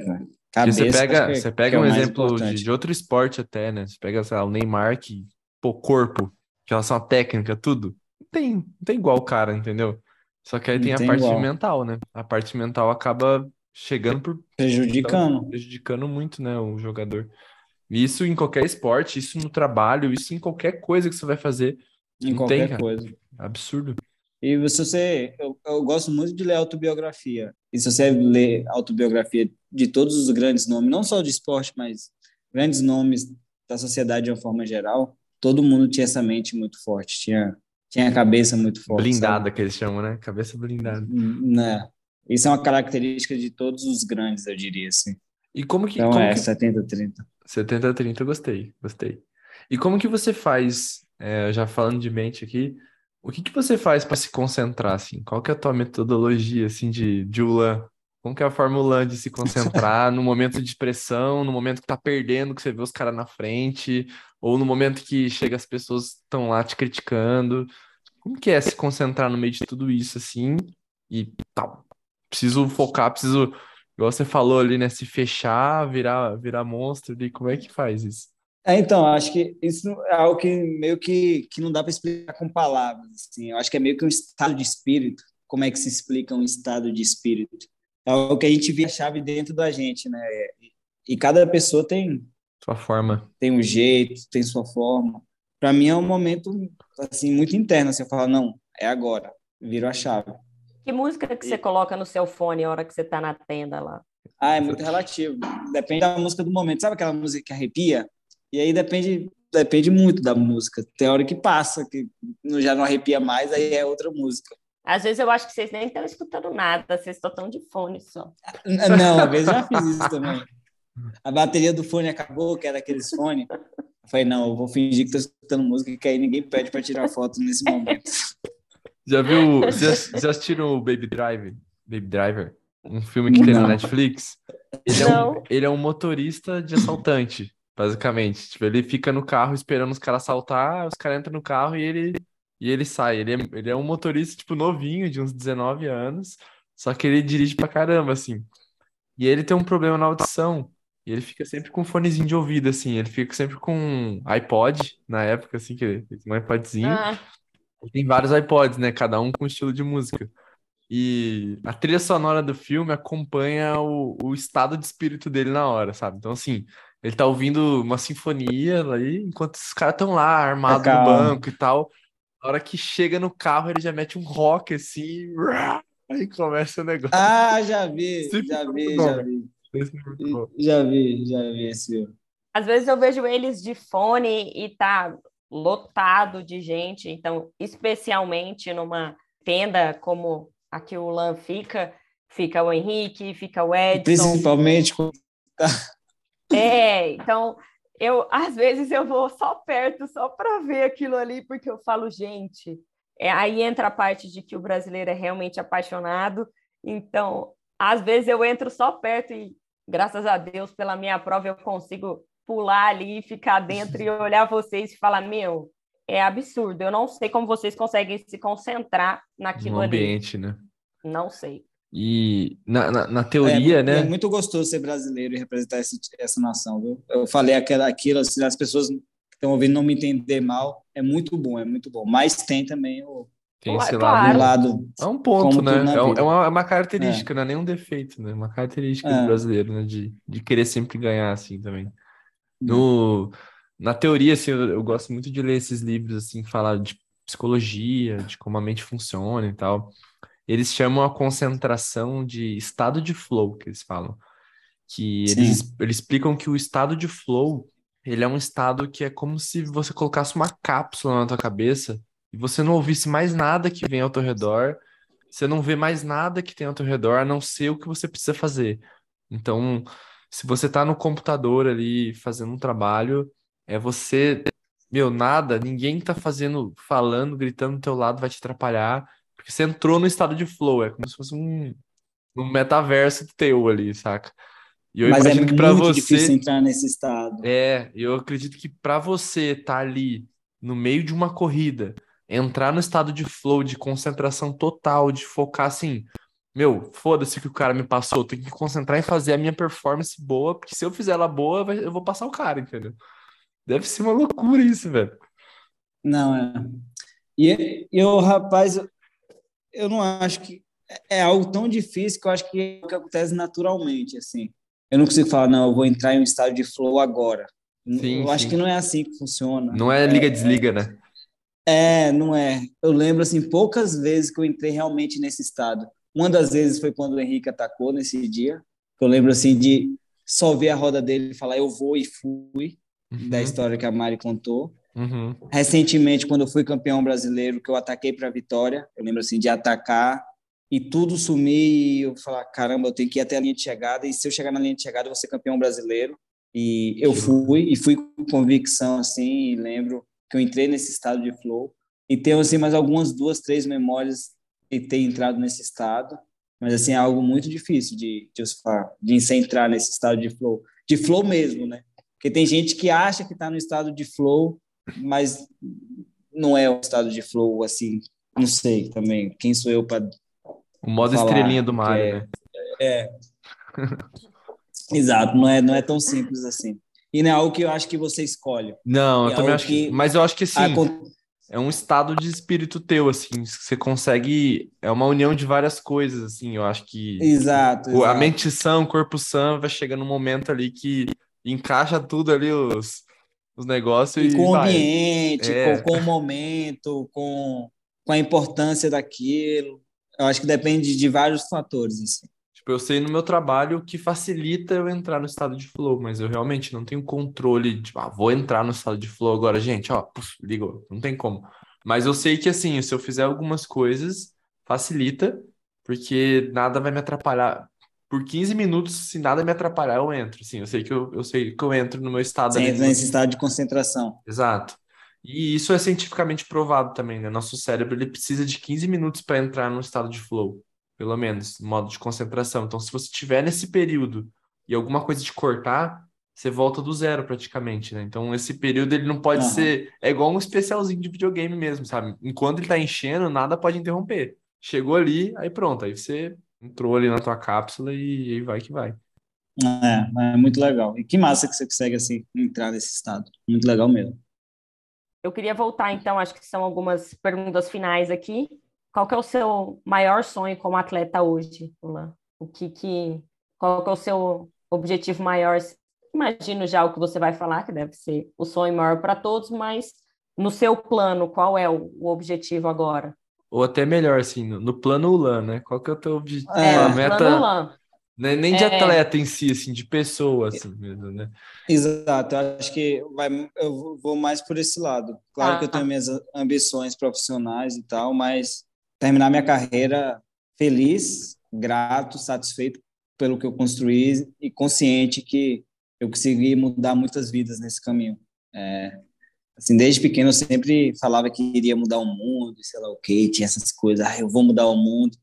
cabeça, você pega, você pega é um exemplo de, de, outro esporte até, né? Você pega, sei lá, o Neymar, que, pô, corpo, em relação à técnica, tudo. Não tem, não tem igual o cara, entendeu? Só que aí tem, tem a parte igual. mental, né? A parte mental acaba chegando por... Prejudicando. Prejudicando muito, né, o jogador. Isso em qualquer esporte, isso no trabalho, isso em qualquer coisa que você vai fazer. Em Não qualquer tem, coisa. Absurdo. E se você, eu, eu gosto muito de ler autobiografia. E se você ler autobiografia de todos os grandes nomes, não só de esporte, mas grandes nomes da sociedade de uma forma geral, todo mundo tinha essa mente muito forte, tinha tinha a cabeça muito forte. Blindada sabe? que eles chamam, né? Cabeça blindada. Né? Isso é uma característica de todos os grandes, eu diria assim. E como que Então como é que... 70-30. 70-30, gostei, gostei. E como que você faz, é, já falando de mente aqui, o que que você faz para se concentrar, assim? Qual que é a tua metodologia, assim, de, Ulan? Como que é a Fórmula de se concentrar no momento de pressão, no momento que tá perdendo, que você vê os caras na frente, ou no momento que chega as pessoas estão lá te criticando? Como que é se concentrar no meio de tudo isso, assim, e tal? Preciso focar, preciso, igual você falou ali, né, se fechar, virar, virar monstro, e como é que faz isso? É, então, acho que isso é algo que meio que, que não dá para explicar com palavras. Assim. Eu acho que é meio que um estado de espírito. Como é que se explica um estado de espírito? É o que a gente vê a chave dentro da gente, né? E cada pessoa tem sua forma, tem um jeito, tem sua forma. Para mim é um momento assim muito interno. Você assim, fala não, é agora, vira a chave. Que música que e... você coloca no seu fone a hora que você está na tenda lá? Ah, é muito relativo. Depende da música do momento. Sabe aquela música que arrepia? E aí depende depende muito da música. Tem hora que passa, que já não arrepia mais, aí é outra música. Às vezes eu acho que vocês nem estão escutando nada, vocês estão de fone só. Não, às vezes já fiz isso também. A bateria do fone acabou, que era aqueles fones. Eu falei, não, eu vou fingir que estou escutando música, que aí ninguém pede para tirar foto nesse momento. Já viu, já assistiram o Baby Driver? Baby Driver? Um filme que tem na Netflix? Ele é, um, ele é um motorista de assaltante basicamente. Tipo, ele fica no carro esperando os caras saltar, os caras entram no carro e ele, e ele sai. Ele é, ele é um motorista, tipo, novinho, de uns 19 anos, só que ele dirige pra caramba, assim. E ele tem um problema na audição, e ele fica sempre com um fonezinho de ouvido, assim. Ele fica sempre com um iPod, na época, assim, que ele tem um iPodzinho. Ah. Tem vários iPods, né? Cada um com um estilo de música. E a trilha sonora do filme acompanha o, o estado de espírito dele na hora, sabe? Então, assim, ele tá ouvindo uma sinfonia ali, enquanto os caras estão lá, armados no banco e tal. Na hora que chega no carro, ele já mete um rock assim, aí começa o negócio. Ah, já vi, já vi, já vi. Já vi, já vi esse. Às vezes eu vejo eles de fone e tá lotado de gente, então, especialmente numa tenda como a que o Lan fica, fica o Henrique, fica o Edson. Principalmente quando tá é, então eu às vezes eu vou só perto só para ver aquilo ali, porque eu falo, gente, é, aí entra a parte de que o brasileiro é realmente apaixonado. Então, às vezes eu entro só perto e, graças a Deus, pela minha prova, eu consigo pular ali, ficar dentro e olhar vocês e falar: Meu, é absurdo. Eu não sei como vocês conseguem se concentrar naquilo no ali. ambiente, né? Não sei. E na, na, na teoria, é, né? É muito gostoso ser brasileiro e representar esse, essa nação, viu? Eu falei aquela, aquilo, assim, as pessoas que estão ouvindo não me entender mal, é muito bom, é muito bom. Mas tem também o. Tem esse lado, lado. É um ponto, né? É, é, uma, é uma característica, é. não é nenhum defeito, né? Uma característica do é. brasileiro, né? De, de querer sempre ganhar, assim, também. No, na teoria, assim, eu, eu gosto muito de ler esses livros, assim, falar de psicologia, de como a mente funciona e tal eles chamam a concentração de estado de flow, que eles falam. Que eles, eles explicam que o estado de flow, ele é um estado que é como se você colocasse uma cápsula na tua cabeça e você não ouvisse mais nada que vem ao teu redor, você não vê mais nada que tem ao teu redor, a não ser o que você precisa fazer. Então, se você tá no computador ali fazendo um trabalho, é você, meu, nada, ninguém tá fazendo, falando, gritando do teu lado vai te atrapalhar porque você entrou no estado de flow, é como se fosse um, um metaverso teu ali, saca? E eu Mas imagino é que para você difícil entrar nesse estado. É, eu acredito que para você estar tá ali no meio de uma corrida, entrar no estado de flow, de concentração total, de focar assim, meu, foda-se que o cara me passou, eu tenho que me concentrar em fazer a minha performance boa, porque se eu fizer ela boa, eu vou passar o cara, entendeu? Deve ser uma loucura isso, velho. Não, é. E eu, rapaz, eu não acho que é algo tão difícil que eu acho que, é que acontece naturalmente, assim. Eu não consigo falar, não, eu vou entrar em um estado de flow agora. Sim, eu sim. acho que não é assim que funciona. Não é liga-desliga, é, né? É, não é. Eu lembro, assim, poucas vezes que eu entrei realmente nesse estado. Uma das vezes foi quando o Henrique atacou nesse dia. Eu lembro, assim, de só ver a roda dele e falar eu vou e fui, uhum. da história que a Mari contou. Uhum. Recentemente, quando eu fui campeão brasileiro, que eu ataquei para a vitória, eu lembro, assim, de atacar e tudo sumir e eu falar, caramba, eu tenho que ir até a linha de chegada e se eu chegar na linha de chegada eu vou ser campeão brasileiro. E eu fui, e fui com convicção, assim, e lembro que eu entrei nesse estado de flow. E tenho, assim, mais algumas duas, três memórias de ter entrado nesse estado. Mas, assim, é algo muito difícil de, de, de se entrar nesse estado de flow. De flow mesmo, né? Porque tem gente que acha que está no estado de flow, mas não é um estado de flow, assim, não sei também. Quem sou eu para o modo estrelinha do Mario, é, né? É. Exato, não é, não é tão simples assim. E não é algo que eu acho que você escolhe. Não, eu é também acho que... Mas eu acho que sim. É um estado de espírito teu, assim. Você consegue. É uma união de várias coisas, assim. Eu acho que. Exato. exato. A mente sã, o corpo sã vai chegando um momento ali que encaixa tudo ali, os, os negócios. E, e com o ambiente, é. com, com o momento, com, com a importância daquilo. Eu acho que depende de vários fatores, assim. Tipo, eu sei no meu trabalho que facilita eu entrar no estado de flow, mas eu realmente não tenho controle, tipo, ah, vou entrar no estado de flow agora, gente, ó, puf, ligou, não tem como. Mas eu sei que, assim, se eu fizer algumas coisas, facilita, porque nada vai me atrapalhar. Por 15 minutos, se nada me atrapalhar, eu entro, assim, eu sei que eu, eu sei que eu entro no meu estado... Você entra nesse estado de concentração. Exato. E isso é cientificamente provado também, né? Nosso cérebro, ele precisa de 15 minutos para entrar no estado de flow pelo menos, modo de concentração. Então, se você tiver nesse período e alguma coisa te cortar, você volta do zero praticamente, né? Então, esse período ele não pode uhum. ser. É igual um especialzinho de videogame mesmo, sabe? Enquanto ele tá enchendo, nada pode interromper. Chegou ali, aí pronto, aí você entrou ali na tua cápsula e aí vai que vai. É, é muito legal. E que massa que você consegue assim entrar nesse estado. Muito legal mesmo. Eu queria voltar, então, acho que são algumas perguntas finais aqui. Qual que é o seu maior sonho como atleta hoje, Luan? O que que qual que é o seu objetivo maior? Imagino já o que você vai falar, que deve ser o sonho maior para todos, mas no seu plano, qual é o, o objetivo agora? Ou até melhor, assim, no, no plano ULAN, né? Qual que é o teu objetivo? É, a meta... plano ULAN. Né? Nem de é... atleta em si, assim, de pessoa, assim mesmo, né? Exato, eu acho que vai, eu vou mais por esse lado. Claro ah, que eu tenho tá. minhas ambições profissionais e tal, mas terminar minha carreira feliz, grato, satisfeito pelo que eu construí e consciente que eu consegui mudar muitas vidas nesse caminho. É, assim, desde pequeno eu sempre falava que iria mudar o mundo, sei lá o que, tinha essas coisas, ah, eu vou mudar o mundo.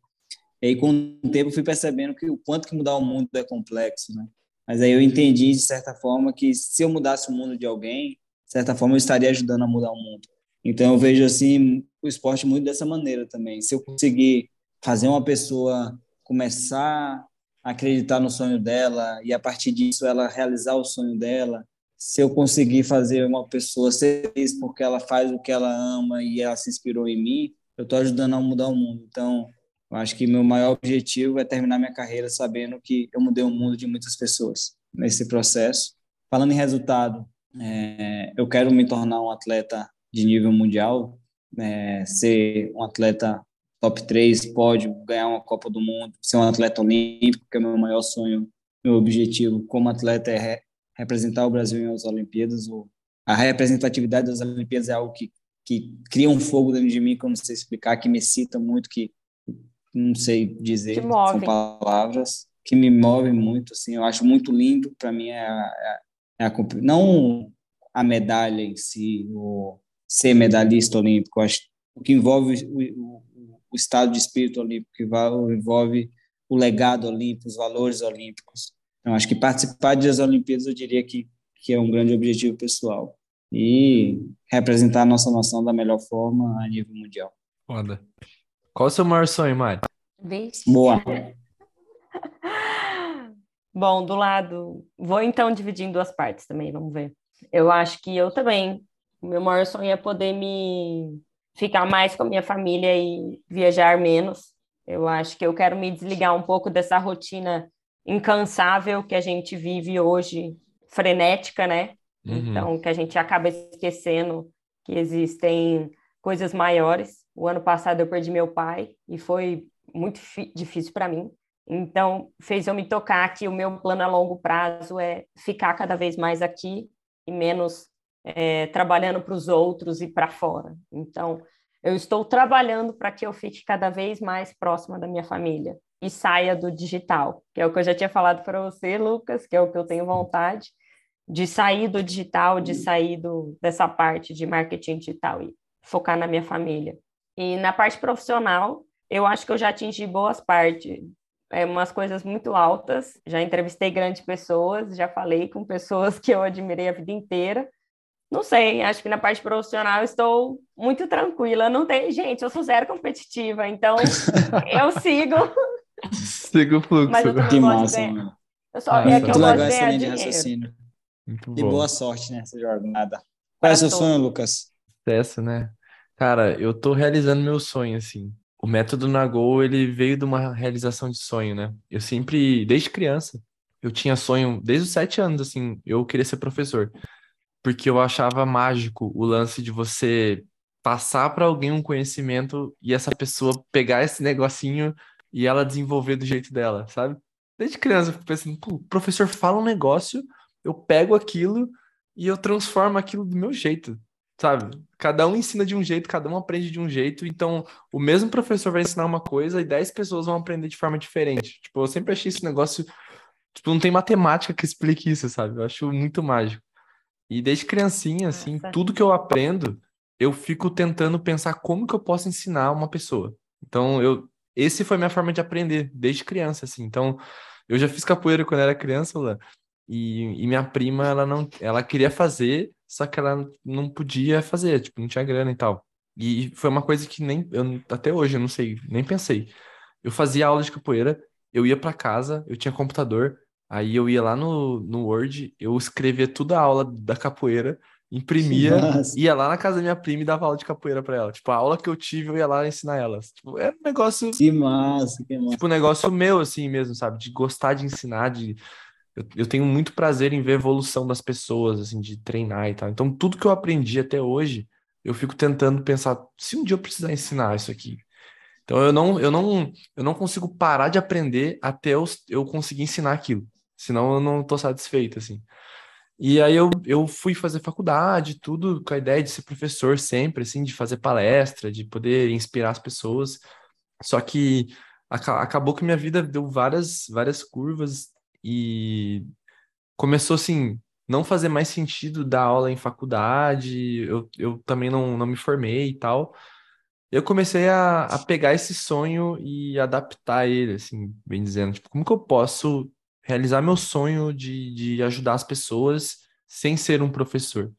E aí, com o tempo, fui percebendo que o quanto que mudar o mundo é complexo, né? Mas aí eu entendi, de certa forma, que se eu mudasse o mundo de alguém, de certa forma, eu estaria ajudando a mudar o mundo. Então, eu vejo, assim, o esporte muito dessa maneira também. Se eu conseguir fazer uma pessoa começar a acreditar no sonho dela e a partir disso ela realizar o sonho dela, se eu conseguir fazer uma pessoa ser feliz porque ela faz o que ela ama e ela se inspirou em mim, eu estou ajudando a mudar o mundo. Então, eu acho que meu maior objetivo é terminar minha carreira sabendo que eu mudei o mundo de muitas pessoas nesse processo. Falando em resultado, é, eu quero me tornar um atleta de nível mundial, é, ser um atleta top 3, pode ganhar uma Copa do Mundo, ser um atleta olímpico, que é o meu maior sonho, meu objetivo como atleta é re representar o Brasil nas Olimpíadas. Ou a representatividade das Olimpíadas é algo que, que cria um fogo dentro de mim que eu não sei explicar, que me excita muito, que não sei dizer, são palavras que me movem muito, assim, eu acho muito lindo, para mim é, a, é a, não a medalha em si, o, ser medalhista olímpico. Acho o que envolve o, o, o estado de espírito olímpico, que envolve o legado olímpico, os valores olímpicos. Então, acho que participar das Olimpíadas, eu diria que, que é um grande objetivo pessoal. E representar a nossa nação da melhor forma a nível mundial. Foda. Qual o seu maior sonho, Mari? Vixe. Boa. Bom, do lado, vou então dividir em duas partes também, vamos ver. Eu acho que eu também o meu maior sonho é poder me ficar mais com a minha família e viajar menos. Eu acho que eu quero me desligar um pouco dessa rotina incansável que a gente vive hoje, frenética, né? Uhum. Então, que a gente acaba esquecendo que existem coisas maiores. O ano passado eu perdi meu pai e foi muito difícil para mim. Então, fez eu me tocar que o meu plano a longo prazo é ficar cada vez mais aqui e menos é, trabalhando para os outros e para fora. Então, eu estou trabalhando para que eu fique cada vez mais próxima da minha família e saia do digital, que é o que eu já tinha falado para você, Lucas, que é o que eu tenho vontade de sair do digital, de sair do, dessa parte de marketing digital e focar na minha família. E na parte profissional, eu acho que eu já atingi boas partes, é, umas coisas muito altas. Já entrevistei grandes pessoas, já falei com pessoas que eu admirei a vida inteira. Não sei, acho que na parte profissional eu estou muito tranquila. Não tem, gente, eu sou zero competitiva, então eu sigo. Sigo o fluxo. Mas eu que massa, mano. Eu só, ah, é que eu gosto de ganhar dinheiro. Raciocínio. Muito e boa sorte nessa jornada. Qual é o seu sonho, Lucas? Sucesso, né? Cara, eu tô realizando meu sonho, assim. O método Nagô, ele veio de uma realização de sonho, né? Eu sempre, desde criança, eu tinha sonho, desde os sete anos, assim, eu queria ser professor. Porque eu achava mágico o lance de você passar para alguém um conhecimento e essa pessoa pegar esse negocinho e ela desenvolver do jeito dela, sabe? Desde criança eu fico pensando, o professor fala um negócio eu pego aquilo e eu transformo aquilo do meu jeito, sabe? Cada um ensina de um jeito, cada um aprende de um jeito, então o mesmo professor vai ensinar uma coisa e dez pessoas vão aprender de forma diferente. Tipo, eu sempre achei esse negócio, tipo, não tem matemática que explique isso, sabe? Eu acho muito mágico. E desde criancinha, assim, Nossa. tudo que eu aprendo, eu fico tentando pensar como que eu posso ensinar uma pessoa. Então, eu, esse foi minha forma de aprender desde criança, assim. Então, eu já fiz capoeira quando era criança, lá. E, e, minha prima, ela não, ela queria fazer, só que ela não podia fazer, tipo, não tinha grana e tal. E foi uma coisa que nem, eu, até hoje, eu não sei, nem pensei. Eu fazia aula de capoeira, eu ia para casa, eu tinha computador, aí eu ia lá no, no Word, eu escrevia toda a aula da capoeira, imprimia, ia lá na casa da minha prima e dava aula de capoeira para ela. Tipo, a aula que eu tive, eu ia lá ensinar elas. Tipo, era um negócio. Que massa, que massa. Tipo, um negócio meu, assim mesmo, sabe? De gostar de ensinar, de eu, eu tenho muito prazer em ver a evolução das pessoas, assim, de treinar e tal. Então, tudo que eu aprendi até hoje, eu fico tentando pensar, se um dia eu precisar ensinar isso aqui. Então, eu não, eu não, eu não consigo parar de aprender até eu, eu conseguir ensinar aquilo. Senão eu não estou satisfeito, assim. E aí eu, eu fui fazer faculdade, tudo com a ideia de ser professor sempre, assim, de fazer palestra, de poder inspirar as pessoas. Só que acabou que minha vida deu várias, várias curvas e começou assim, não fazer mais sentido dar aula em faculdade, eu, eu também não, não me formei e tal. Eu comecei a, a pegar esse sonho e adaptar ele, assim, bem dizendo, tipo, como que eu posso realizar meu sonho de, de ajudar as pessoas sem ser um professor?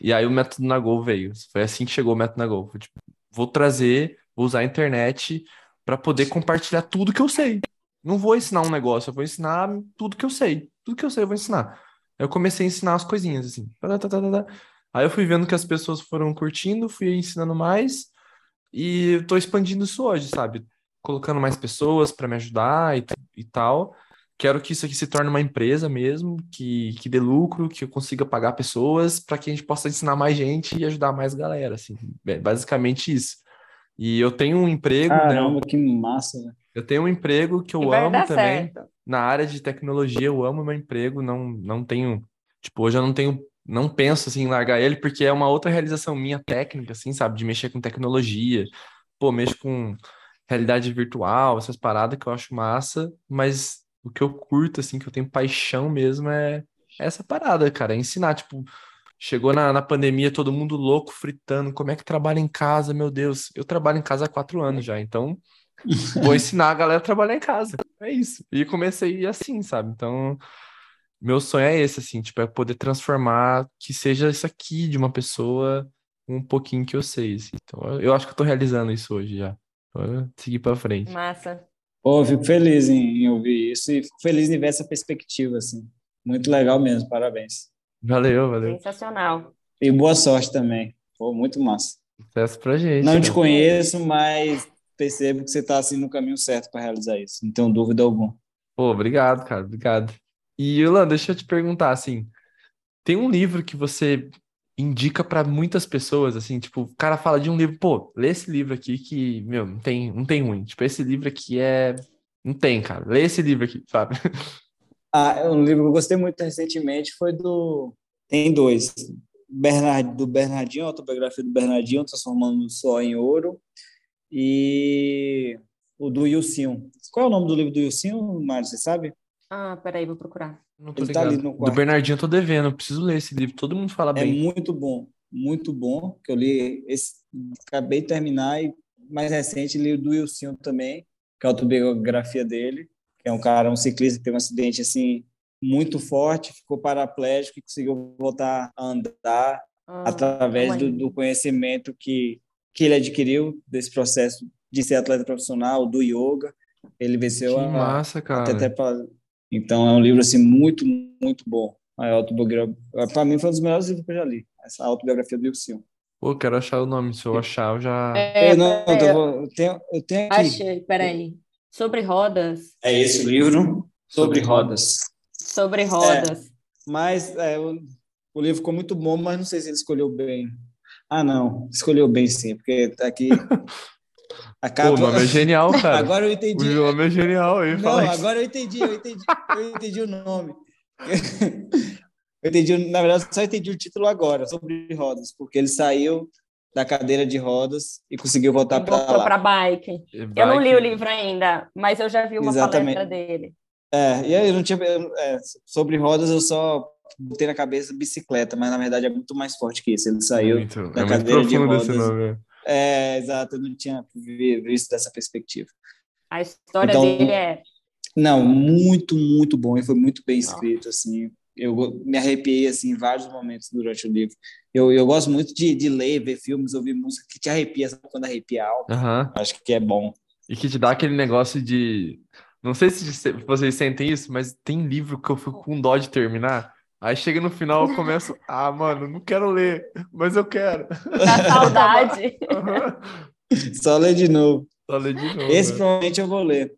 E aí o método Nagol veio. Foi assim que chegou o método Nagol. Tipo, vou trazer, vou usar a internet para poder compartilhar tudo que eu sei. Não vou ensinar um negócio, eu vou ensinar tudo que eu sei. Tudo que eu sei eu vou ensinar. Eu comecei a ensinar as coisinhas, assim. Aí eu fui vendo que as pessoas foram curtindo, fui ensinando mais e estou expandindo isso hoje, sabe? Colocando mais pessoas para me ajudar e, e tal. Quero que isso aqui se torne uma empresa mesmo, que, que dê lucro, que eu consiga pagar pessoas para que a gente possa ensinar mais gente e ajudar mais galera, assim. É basicamente isso. E eu tenho um emprego. Né? Caramba, né? que massa, né? Eu tenho um emprego que eu amo também. Certo. Na área de tecnologia, eu amo meu emprego, não, não tenho. Tipo, hoje eu não tenho. Não penso assim em largar ele, porque é uma outra realização minha técnica, assim, sabe? De mexer com tecnologia. Pô, mexo com realidade virtual, essas paradas que eu acho massa, mas o que eu curto, assim, que eu tenho paixão mesmo é essa parada, cara. É ensinar, tipo, chegou na, na pandemia, todo mundo louco, fritando. Como é que trabalha em casa, meu Deus? Eu trabalho em casa há quatro anos já, então Vou ensinar a galera a trabalhar em casa. É isso. E comecei assim, sabe? Então, meu sonho é esse, assim, tipo, é poder transformar que seja isso aqui de uma pessoa um pouquinho que eu sei, assim. Então, eu acho que eu tô realizando isso hoje já. Então, seguir para frente. Massa. Pô, fico feliz em, em, ouvir isso e fico feliz em ver essa perspectiva, assim. Muito legal mesmo, parabéns. Valeu, valeu. Sensacional. E boa sorte também. Pô, muito massa. Sucesso pra gente. Não te conheço, mas percebo que você está assim no caminho certo para realizar isso, não tenho dúvida alguma. Pô, obrigado, cara, obrigado. E, Yolanda, deixa eu te perguntar, assim, tem um livro que você indica para muitas pessoas, assim, tipo, o cara fala de um livro, pô, lê esse livro aqui que, meu, não tem, não tem ruim. Tipo, esse livro aqui é. Não tem, cara. Lê esse livro aqui, sabe? Ah, um livro que eu gostei muito recentemente foi do. Tem dois. Bernard, do Bernardinho, a autobiografia do Bernardinho, Transformando o Sol em Ouro. E o do Yulcinho. Qual é o nome do livro do Yulcinho, Mário? Você sabe? Ah, peraí, vou procurar. Não tô Ele tá ligado. Tá do Bernardinho eu tô devendo, preciso ler esse livro. Todo mundo fala é bem. É muito bom, muito bom. Que eu li esse, acabei de terminar e mais recente li o do Wilson também, que é a autobiografia dele, que é um cara, um ciclista que teve um acidente assim muito forte, ficou paraplégico e conseguiu voltar a andar ah, através do, do, conhecimento que que ele adquiriu desse processo de ser atleta profissional, do yoga. Ele venceu que a massa, cara. Até, até pra, então é um livro assim muito muito bom. A autobiografia, para mim foi um dos melhores livros que eu já li. Essa autobiografia do Wilson. Pô, quero achar o nome. Se eu achar, eu já. É, não, é, eu, tenho, eu tenho aqui. Achei, peraí. Sobre rodas. É esse o livro? Sobre rodas. Sobre rodas. É, mas é, o, o, livro ficou muito bom, mas não sei se ele escolheu bem. Ah, não. Escolheu bem sim, porque tá aqui. Acaba... O nome é genial, cara. agora eu entendi. O nome é genial, hein? Não, agora eu entendi, eu entendi, eu entendi o nome. Eu entendi, na verdade, só entendi o título agora, sobre rodas, porque ele saiu da cadeira de rodas e conseguiu voltar para. Voltou para bike. bike. Eu não li o livro ainda, mas eu já vi uma Exatamente. palestra dele. É, e aí eu não tinha é, sobre rodas eu só botei na cabeça bicicleta, mas na verdade é muito mais forte que isso. Ele saiu muito, da é cadeira de rodas. Nome. É, exato, eu não tinha visto dessa perspectiva. A história então, dele é. Não, muito, muito bom e foi muito bem escrito, assim. Eu me arrepiei, assim, em vários momentos durante o livro. Eu, eu gosto muito de, de ler, ver filmes, ouvir música que te arrepia, sabe? Quando arrepia algo. Uhum. Acho que é bom. E que te dá aquele negócio de. Não sei se vocês sentem isso, mas tem livro que eu fico com dó de terminar. Aí chega no final, eu começo, ah, mano, não quero ler, mas eu quero. Dá saudade. Só ler de novo. Só ler de novo. Esse né? provavelmente eu vou ler.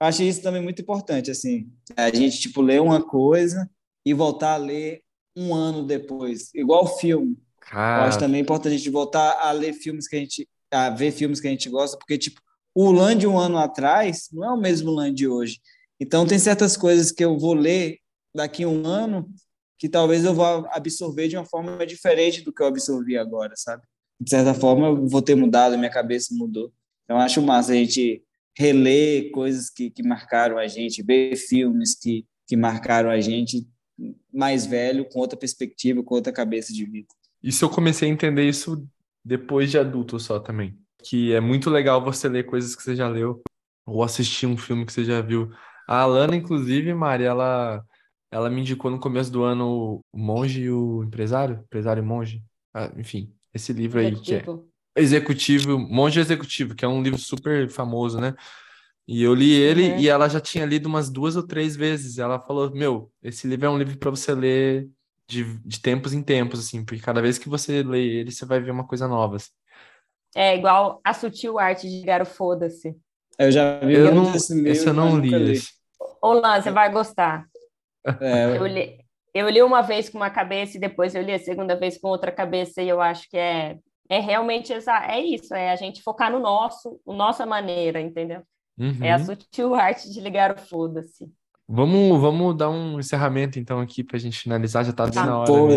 Acho isso também muito importante, assim. A gente, tipo, ler uma coisa e voltar a ler um ano depois. Igual filme. Cara... Eu acho também importante a gente voltar a ler filmes que a gente... a ver filmes que a gente gosta, porque, tipo, o Lan de um ano atrás não é o mesmo Lan de hoje. Então, tem certas coisas que eu vou ler daqui a um ano que talvez eu vá absorver de uma forma diferente do que eu absorvi agora, sabe? De certa forma, eu vou ter mudado, minha cabeça mudou. Então, acho massa a gente reler coisas que, que marcaram a gente, ver filmes que, que marcaram a gente mais velho, com outra perspectiva, com outra cabeça de vida. Isso eu comecei a entender isso depois de adulto só também. Que é muito legal você ler coisas que você já leu, ou assistir um filme que você já viu. A Alana, inclusive, Mari, ela ela me indicou no começo do ano O Monge e o Empresário, Empresário e Monge. Ah, enfim, esse livro aí que é Executivo, Monge Executivo, que é um livro super famoso, né? E eu li ele uhum. e ela já tinha lido umas duas ou três vezes. Ela falou: Meu, esse livro é um livro para você ler de, de tempos em tempos, assim, porque cada vez que você lê ele, você vai ver uma coisa nova. Assim. É igual a sutil arte de ligar o foda-se. Eu já vi eu não, esse livro. Esse eu não li. li. Olá, você vai gostar. É, eu, li, eu li uma vez com uma cabeça e depois eu li a segunda vez com outra cabeça e eu acho que é, é realmente essa, é isso, é a gente focar no nosso, nossa maneira, entendeu? Uhum. É a uhum. sutil arte de ligar o foda-se. Vamos, vamos dar um encerramento então aqui para a gente finalizar, já tá bem ah, na hora. Pô,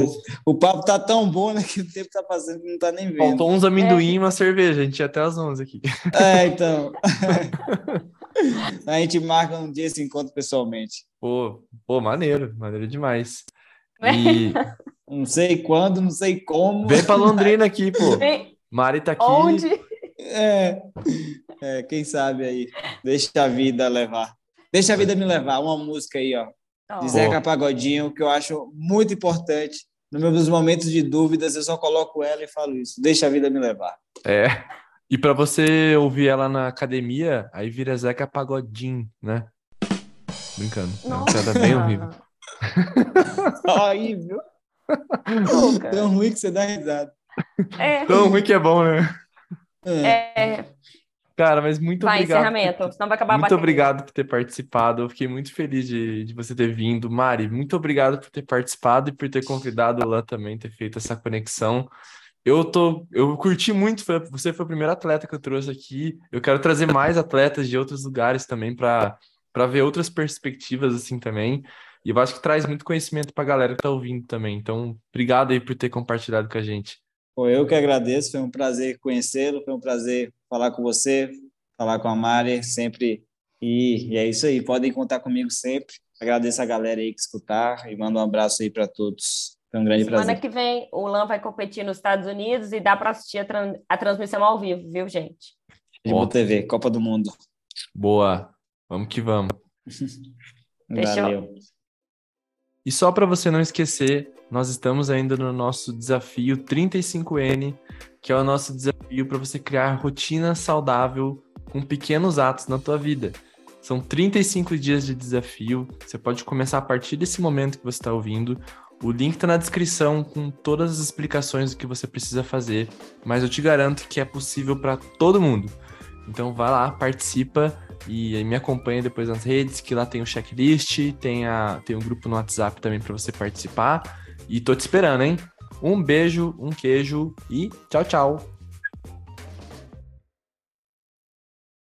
o papo tá tão bom, né, que o tempo tá passando que não tá nem vendo. Faltou uns amendoim é. e uma cerveja, a gente ia até às 11 aqui. É, então. a gente marca um dia esse encontro pessoalmente. Pô, pô, maneiro, maneiro demais. E... não sei quando, não sei como. Vem para Londrina aqui, pô. Mari tá aqui. Onde? É, é, quem sabe aí. Deixa a vida levar. Deixa a vida me levar. Uma música aí, ó. Oh. De Zeca Pagodinho, que eu acho muito importante. Nos meus momentos de dúvidas, eu só coloco ela e falo isso. Deixa a vida me levar. É. E para você ouvir ela na academia, aí vira Zeca Pagodinho, né? Brincando. Nossa. Não, bem horrível. horrível. Tão ruim que você dá risada. É. Tão ruim que é bom, né? É. Cara, mas muito vai, obrigado. encerramento, por... senão vai acabar Muito obrigado por ter participado. Eu fiquei muito feliz de, de você ter vindo. Mari, muito obrigado por ter participado e por ter convidado o Lan também, ter feito essa conexão. Eu tô, eu curti muito, foi, você foi o primeiro atleta que eu trouxe aqui. Eu quero trazer mais atletas de outros lugares também para para ver outras perspectivas assim também. E eu acho que traz muito conhecimento para a galera que está ouvindo também. Então, obrigado aí por ter compartilhado com a gente. Pô, eu que agradeço, foi um prazer conhecê-lo, foi um prazer falar com você, falar com a Mari, sempre. E, e é isso aí, podem contar comigo sempre. Agradeço a galera aí que escutar e mando um abraço aí para todos. Foi um grande Semana prazer. Semana que vem o Lan vai competir nos Estados Unidos e dá para assistir a, tran a, transmissão ao vivo, viu, gente? Boa TV, Copa do Mundo. Boa. Vamos que vamos. Valeu. E só para você não esquecer, nós estamos ainda no nosso desafio 35N, que é o nosso desafio para você criar rotina saudável com pequenos atos na tua vida. São 35 dias de desafio. Você pode começar a partir desse momento que você está ouvindo. O link está na descrição com todas as explicações do que você precisa fazer, mas eu te garanto que é possível para todo mundo. Então vai lá, participa e me acompanha depois nas redes, que lá tem o checklist, tem, a, tem um grupo no WhatsApp também para você participar. E tô te esperando, hein? Um beijo, um queijo e tchau, tchau.